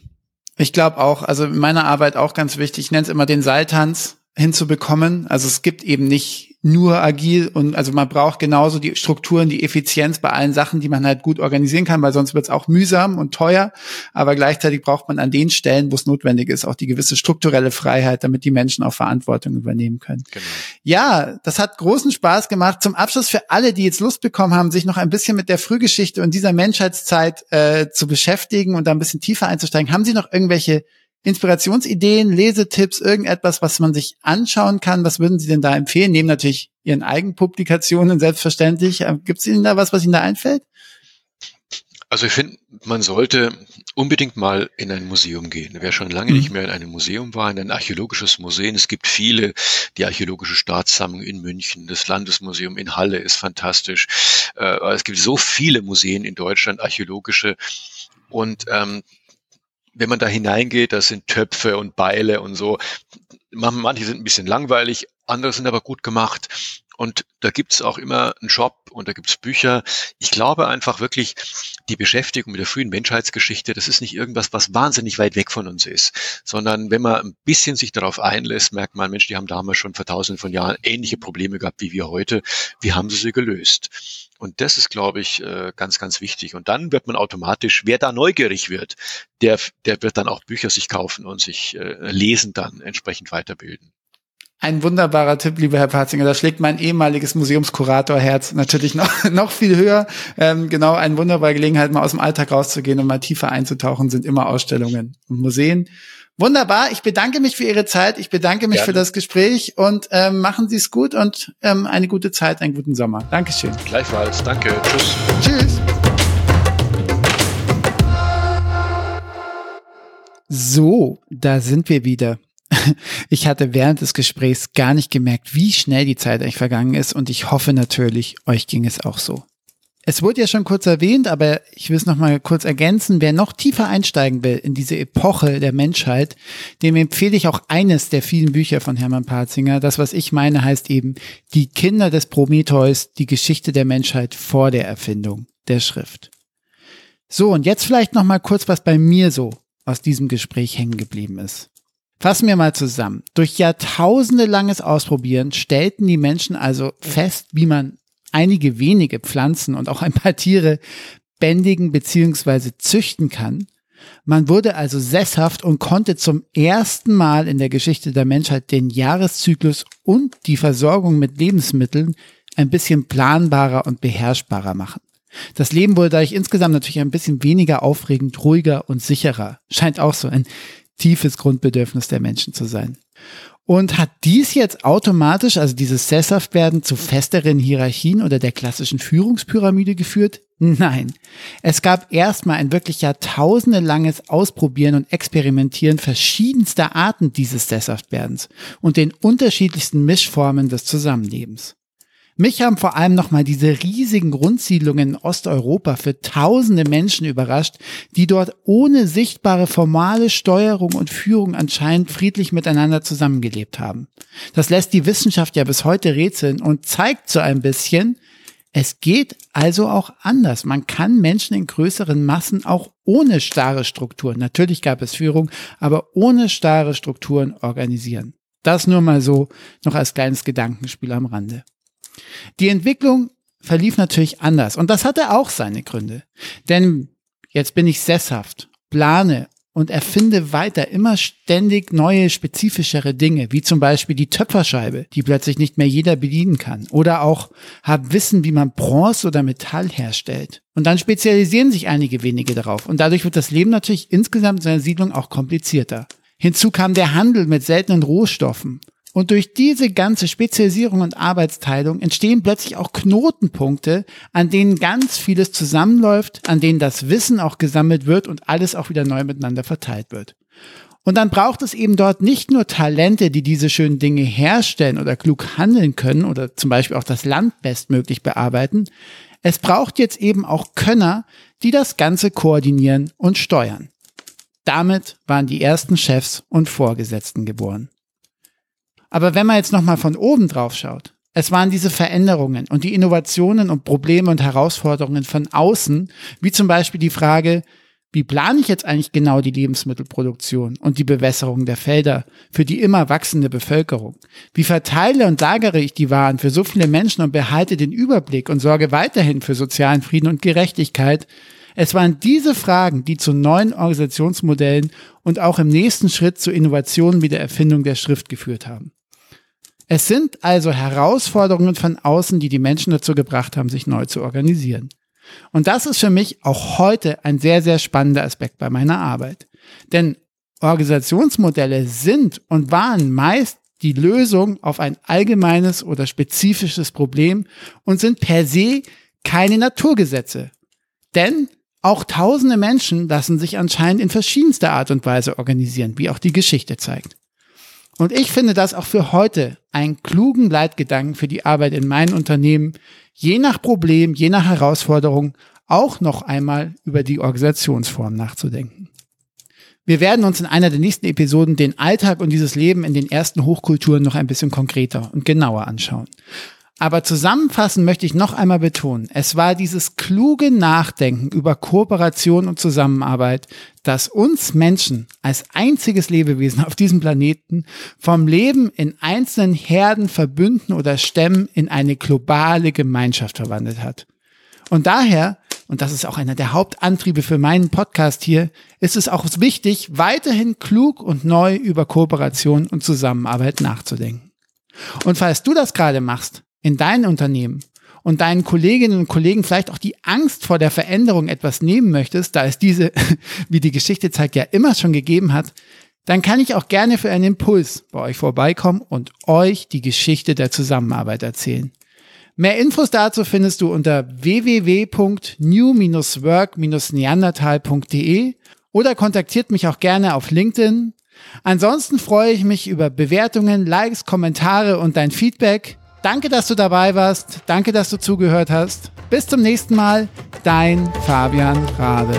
Ich glaube auch, also in meiner Arbeit auch ganz wichtig, ich nenne es immer den Seiltanz hinzubekommen. Also es gibt eben nicht nur agil und also man braucht genauso die Strukturen, die Effizienz bei allen Sachen, die man halt gut organisieren kann, weil sonst wird es auch mühsam und teuer. Aber gleichzeitig braucht man an den Stellen, wo es notwendig ist, auch die gewisse strukturelle Freiheit, damit die Menschen auch Verantwortung übernehmen können. Genau. Ja, das hat großen Spaß gemacht. Zum Abschluss für alle, die jetzt Lust bekommen haben, sich noch ein bisschen mit der Frühgeschichte und dieser Menschheitszeit äh, zu beschäftigen und da ein bisschen tiefer einzusteigen, haben Sie noch irgendwelche Inspirationsideen, Lesetipps, irgendetwas, was man sich anschauen kann? Was würden Sie denn da empfehlen? Neben natürlich Ihren Eigenpublikationen selbstverständlich. Ähm, Gibt es Ihnen da was, was Ihnen da einfällt? Also ich finde, man sollte unbedingt mal in ein Museum gehen. Wer schon lange mhm. nicht mehr in einem Museum war, in ein archäologisches Museum. Es gibt viele, die archäologische Staatssammlung in München, das Landesmuseum in Halle ist fantastisch. Äh, es gibt so viele Museen in Deutschland, archäologische. Und ähm, wenn man da hineingeht, da sind Töpfe und Beile und so. Manche sind ein bisschen langweilig, andere sind aber gut gemacht. Und da gibt's auch immer einen Shop und da gibt's Bücher. Ich glaube einfach wirklich, die Beschäftigung mit der frühen Menschheitsgeschichte, das ist nicht irgendwas, was wahnsinnig weit weg von uns ist, sondern wenn man ein bisschen sich darauf einlässt, merkt man, Mensch, die haben damals schon vor tausenden von Jahren ähnliche Probleme gehabt wie wir heute. Wie haben sie sie gelöst? Und das ist, glaube ich, äh, ganz, ganz wichtig. Und dann wird man automatisch, wer da neugierig wird, der, der wird dann auch Bücher sich kaufen und sich äh, lesen dann entsprechend weiterbilden. Ein wunderbarer Tipp, lieber Herr Patzinger. Da schlägt mein ehemaliges Museumskuratorherz natürlich noch, [LAUGHS] noch viel höher. Ähm, genau, eine wunderbare Gelegenheit, mal aus dem Alltag rauszugehen und mal tiefer einzutauchen, sind immer Ausstellungen und Museen. Wunderbar. Ich bedanke mich für Ihre Zeit. Ich bedanke mich Gerne. für das Gespräch und ähm, machen Sie es gut und ähm, eine gute Zeit, einen guten Sommer. Dankeschön. Gleichfalls. Danke. Tschüss. Tschüss. So, da sind wir wieder. [LAUGHS] Ich hatte während des Gesprächs gar nicht gemerkt, wie schnell die Zeit eigentlich vergangen ist und ich hoffe natürlich, euch ging es auch so. Es wurde ja schon kurz erwähnt, aber ich will es nochmal kurz ergänzen. Wer noch tiefer einsteigen will in diese Epoche der Menschheit, dem empfehle ich auch eines der vielen Bücher von Hermann Patzinger. Das, was ich meine, heißt eben Die Kinder des Prometheus, die Geschichte der Menschheit vor der Erfindung der Schrift. So, und jetzt vielleicht nochmal kurz, was bei mir so aus diesem Gespräch hängen geblieben ist. Fassen wir mal zusammen. Durch Jahrtausende langes Ausprobieren stellten die Menschen also fest, wie man einige wenige Pflanzen und auch ein paar Tiere bändigen bzw. züchten kann. Man wurde also sesshaft und konnte zum ersten Mal in der Geschichte der Menschheit den Jahreszyklus und die Versorgung mit Lebensmitteln ein bisschen planbarer und beherrschbarer machen. Das Leben wurde dadurch insgesamt natürlich ein bisschen weniger aufregend, ruhiger und sicherer. Scheint auch so ein tiefes Grundbedürfnis der Menschen zu sein. Und hat dies jetzt automatisch, also dieses Sesshaftwerden, zu festeren Hierarchien oder der klassischen Führungspyramide geführt? Nein. Es gab erstmal ein wirklich jahrtausendelanges Ausprobieren und Experimentieren verschiedenster Arten dieses Sesshaftwerdens und den unterschiedlichsten Mischformen des Zusammenlebens. Mich haben vor allem nochmal diese riesigen Grundsiedlungen in Osteuropa für tausende Menschen überrascht, die dort ohne sichtbare formale Steuerung und Führung anscheinend friedlich miteinander zusammengelebt haben. Das lässt die Wissenschaft ja bis heute rätseln und zeigt so ein bisschen, es geht also auch anders. Man kann Menschen in größeren Massen auch ohne starre Strukturen, natürlich gab es Führung, aber ohne starre Strukturen organisieren. Das nur mal so noch als kleines Gedankenspiel am Rande. Die Entwicklung verlief natürlich anders und das hatte auch seine Gründe. Denn jetzt bin ich sesshaft, plane und erfinde weiter immer ständig neue, spezifischere Dinge, wie zum Beispiel die Töpferscheibe, die plötzlich nicht mehr jeder bedienen kann. Oder auch hab Wissen, wie man Bronze oder Metall herstellt. Und dann spezialisieren sich einige wenige darauf. Und dadurch wird das Leben natürlich insgesamt in seiner Siedlung auch komplizierter. Hinzu kam der Handel mit seltenen Rohstoffen. Und durch diese ganze Spezialisierung und Arbeitsteilung entstehen plötzlich auch Knotenpunkte, an denen ganz vieles zusammenläuft, an denen das Wissen auch gesammelt wird und alles auch wieder neu miteinander verteilt wird. Und dann braucht es eben dort nicht nur Talente, die diese schönen Dinge herstellen oder klug handeln können oder zum Beispiel auch das Land bestmöglich bearbeiten. Es braucht jetzt eben auch Könner, die das Ganze koordinieren und steuern. Damit waren die ersten Chefs und Vorgesetzten geboren. Aber wenn man jetzt nochmal von oben drauf schaut, es waren diese Veränderungen und die Innovationen und Probleme und Herausforderungen von außen, wie zum Beispiel die Frage, wie plane ich jetzt eigentlich genau die Lebensmittelproduktion und die Bewässerung der Felder für die immer wachsende Bevölkerung? Wie verteile und lagere ich die Waren für so viele Menschen und behalte den Überblick und sorge weiterhin für sozialen Frieden und Gerechtigkeit? Es waren diese Fragen, die zu neuen Organisationsmodellen und auch im nächsten Schritt zu Innovationen wie der Erfindung der Schrift geführt haben. Es sind also Herausforderungen von außen, die die Menschen dazu gebracht haben, sich neu zu organisieren. Und das ist für mich auch heute ein sehr, sehr spannender Aspekt bei meiner Arbeit. Denn Organisationsmodelle sind und waren meist die Lösung auf ein allgemeines oder spezifisches Problem und sind per se keine Naturgesetze. Denn auch tausende Menschen lassen sich anscheinend in verschiedenster Art und Weise organisieren, wie auch die Geschichte zeigt. Und ich finde das auch für heute einen klugen Leitgedanken für die Arbeit in meinen Unternehmen, je nach Problem, je nach Herausforderung auch noch einmal über die Organisationsform nachzudenken. Wir werden uns in einer der nächsten Episoden den Alltag und dieses Leben in den ersten Hochkulturen noch ein bisschen konkreter und genauer anschauen. Aber zusammenfassend möchte ich noch einmal betonen, es war dieses kluge Nachdenken über Kooperation und Zusammenarbeit, das uns Menschen als einziges Lebewesen auf diesem Planeten vom Leben in einzelnen Herden, Verbünden oder Stämmen in eine globale Gemeinschaft verwandelt hat. Und daher, und das ist auch einer der Hauptantriebe für meinen Podcast hier, ist es auch wichtig, weiterhin klug und neu über Kooperation und Zusammenarbeit nachzudenken. Und falls du das gerade machst, in dein Unternehmen und deinen Kolleginnen und Kollegen vielleicht auch die Angst vor der Veränderung etwas nehmen möchtest, da es diese, [LAUGHS] wie die Geschichte zeigt, ja immer schon gegeben hat, dann kann ich auch gerne für einen Impuls bei euch vorbeikommen und euch die Geschichte der Zusammenarbeit erzählen. Mehr Infos dazu findest du unter www.new-work-neandertal.de oder kontaktiert mich auch gerne auf LinkedIn. Ansonsten freue ich mich über Bewertungen, Likes, Kommentare und dein Feedback. Danke, dass du dabei warst. Danke, dass du zugehört hast. Bis zum nächsten Mal. Dein Fabian Rade.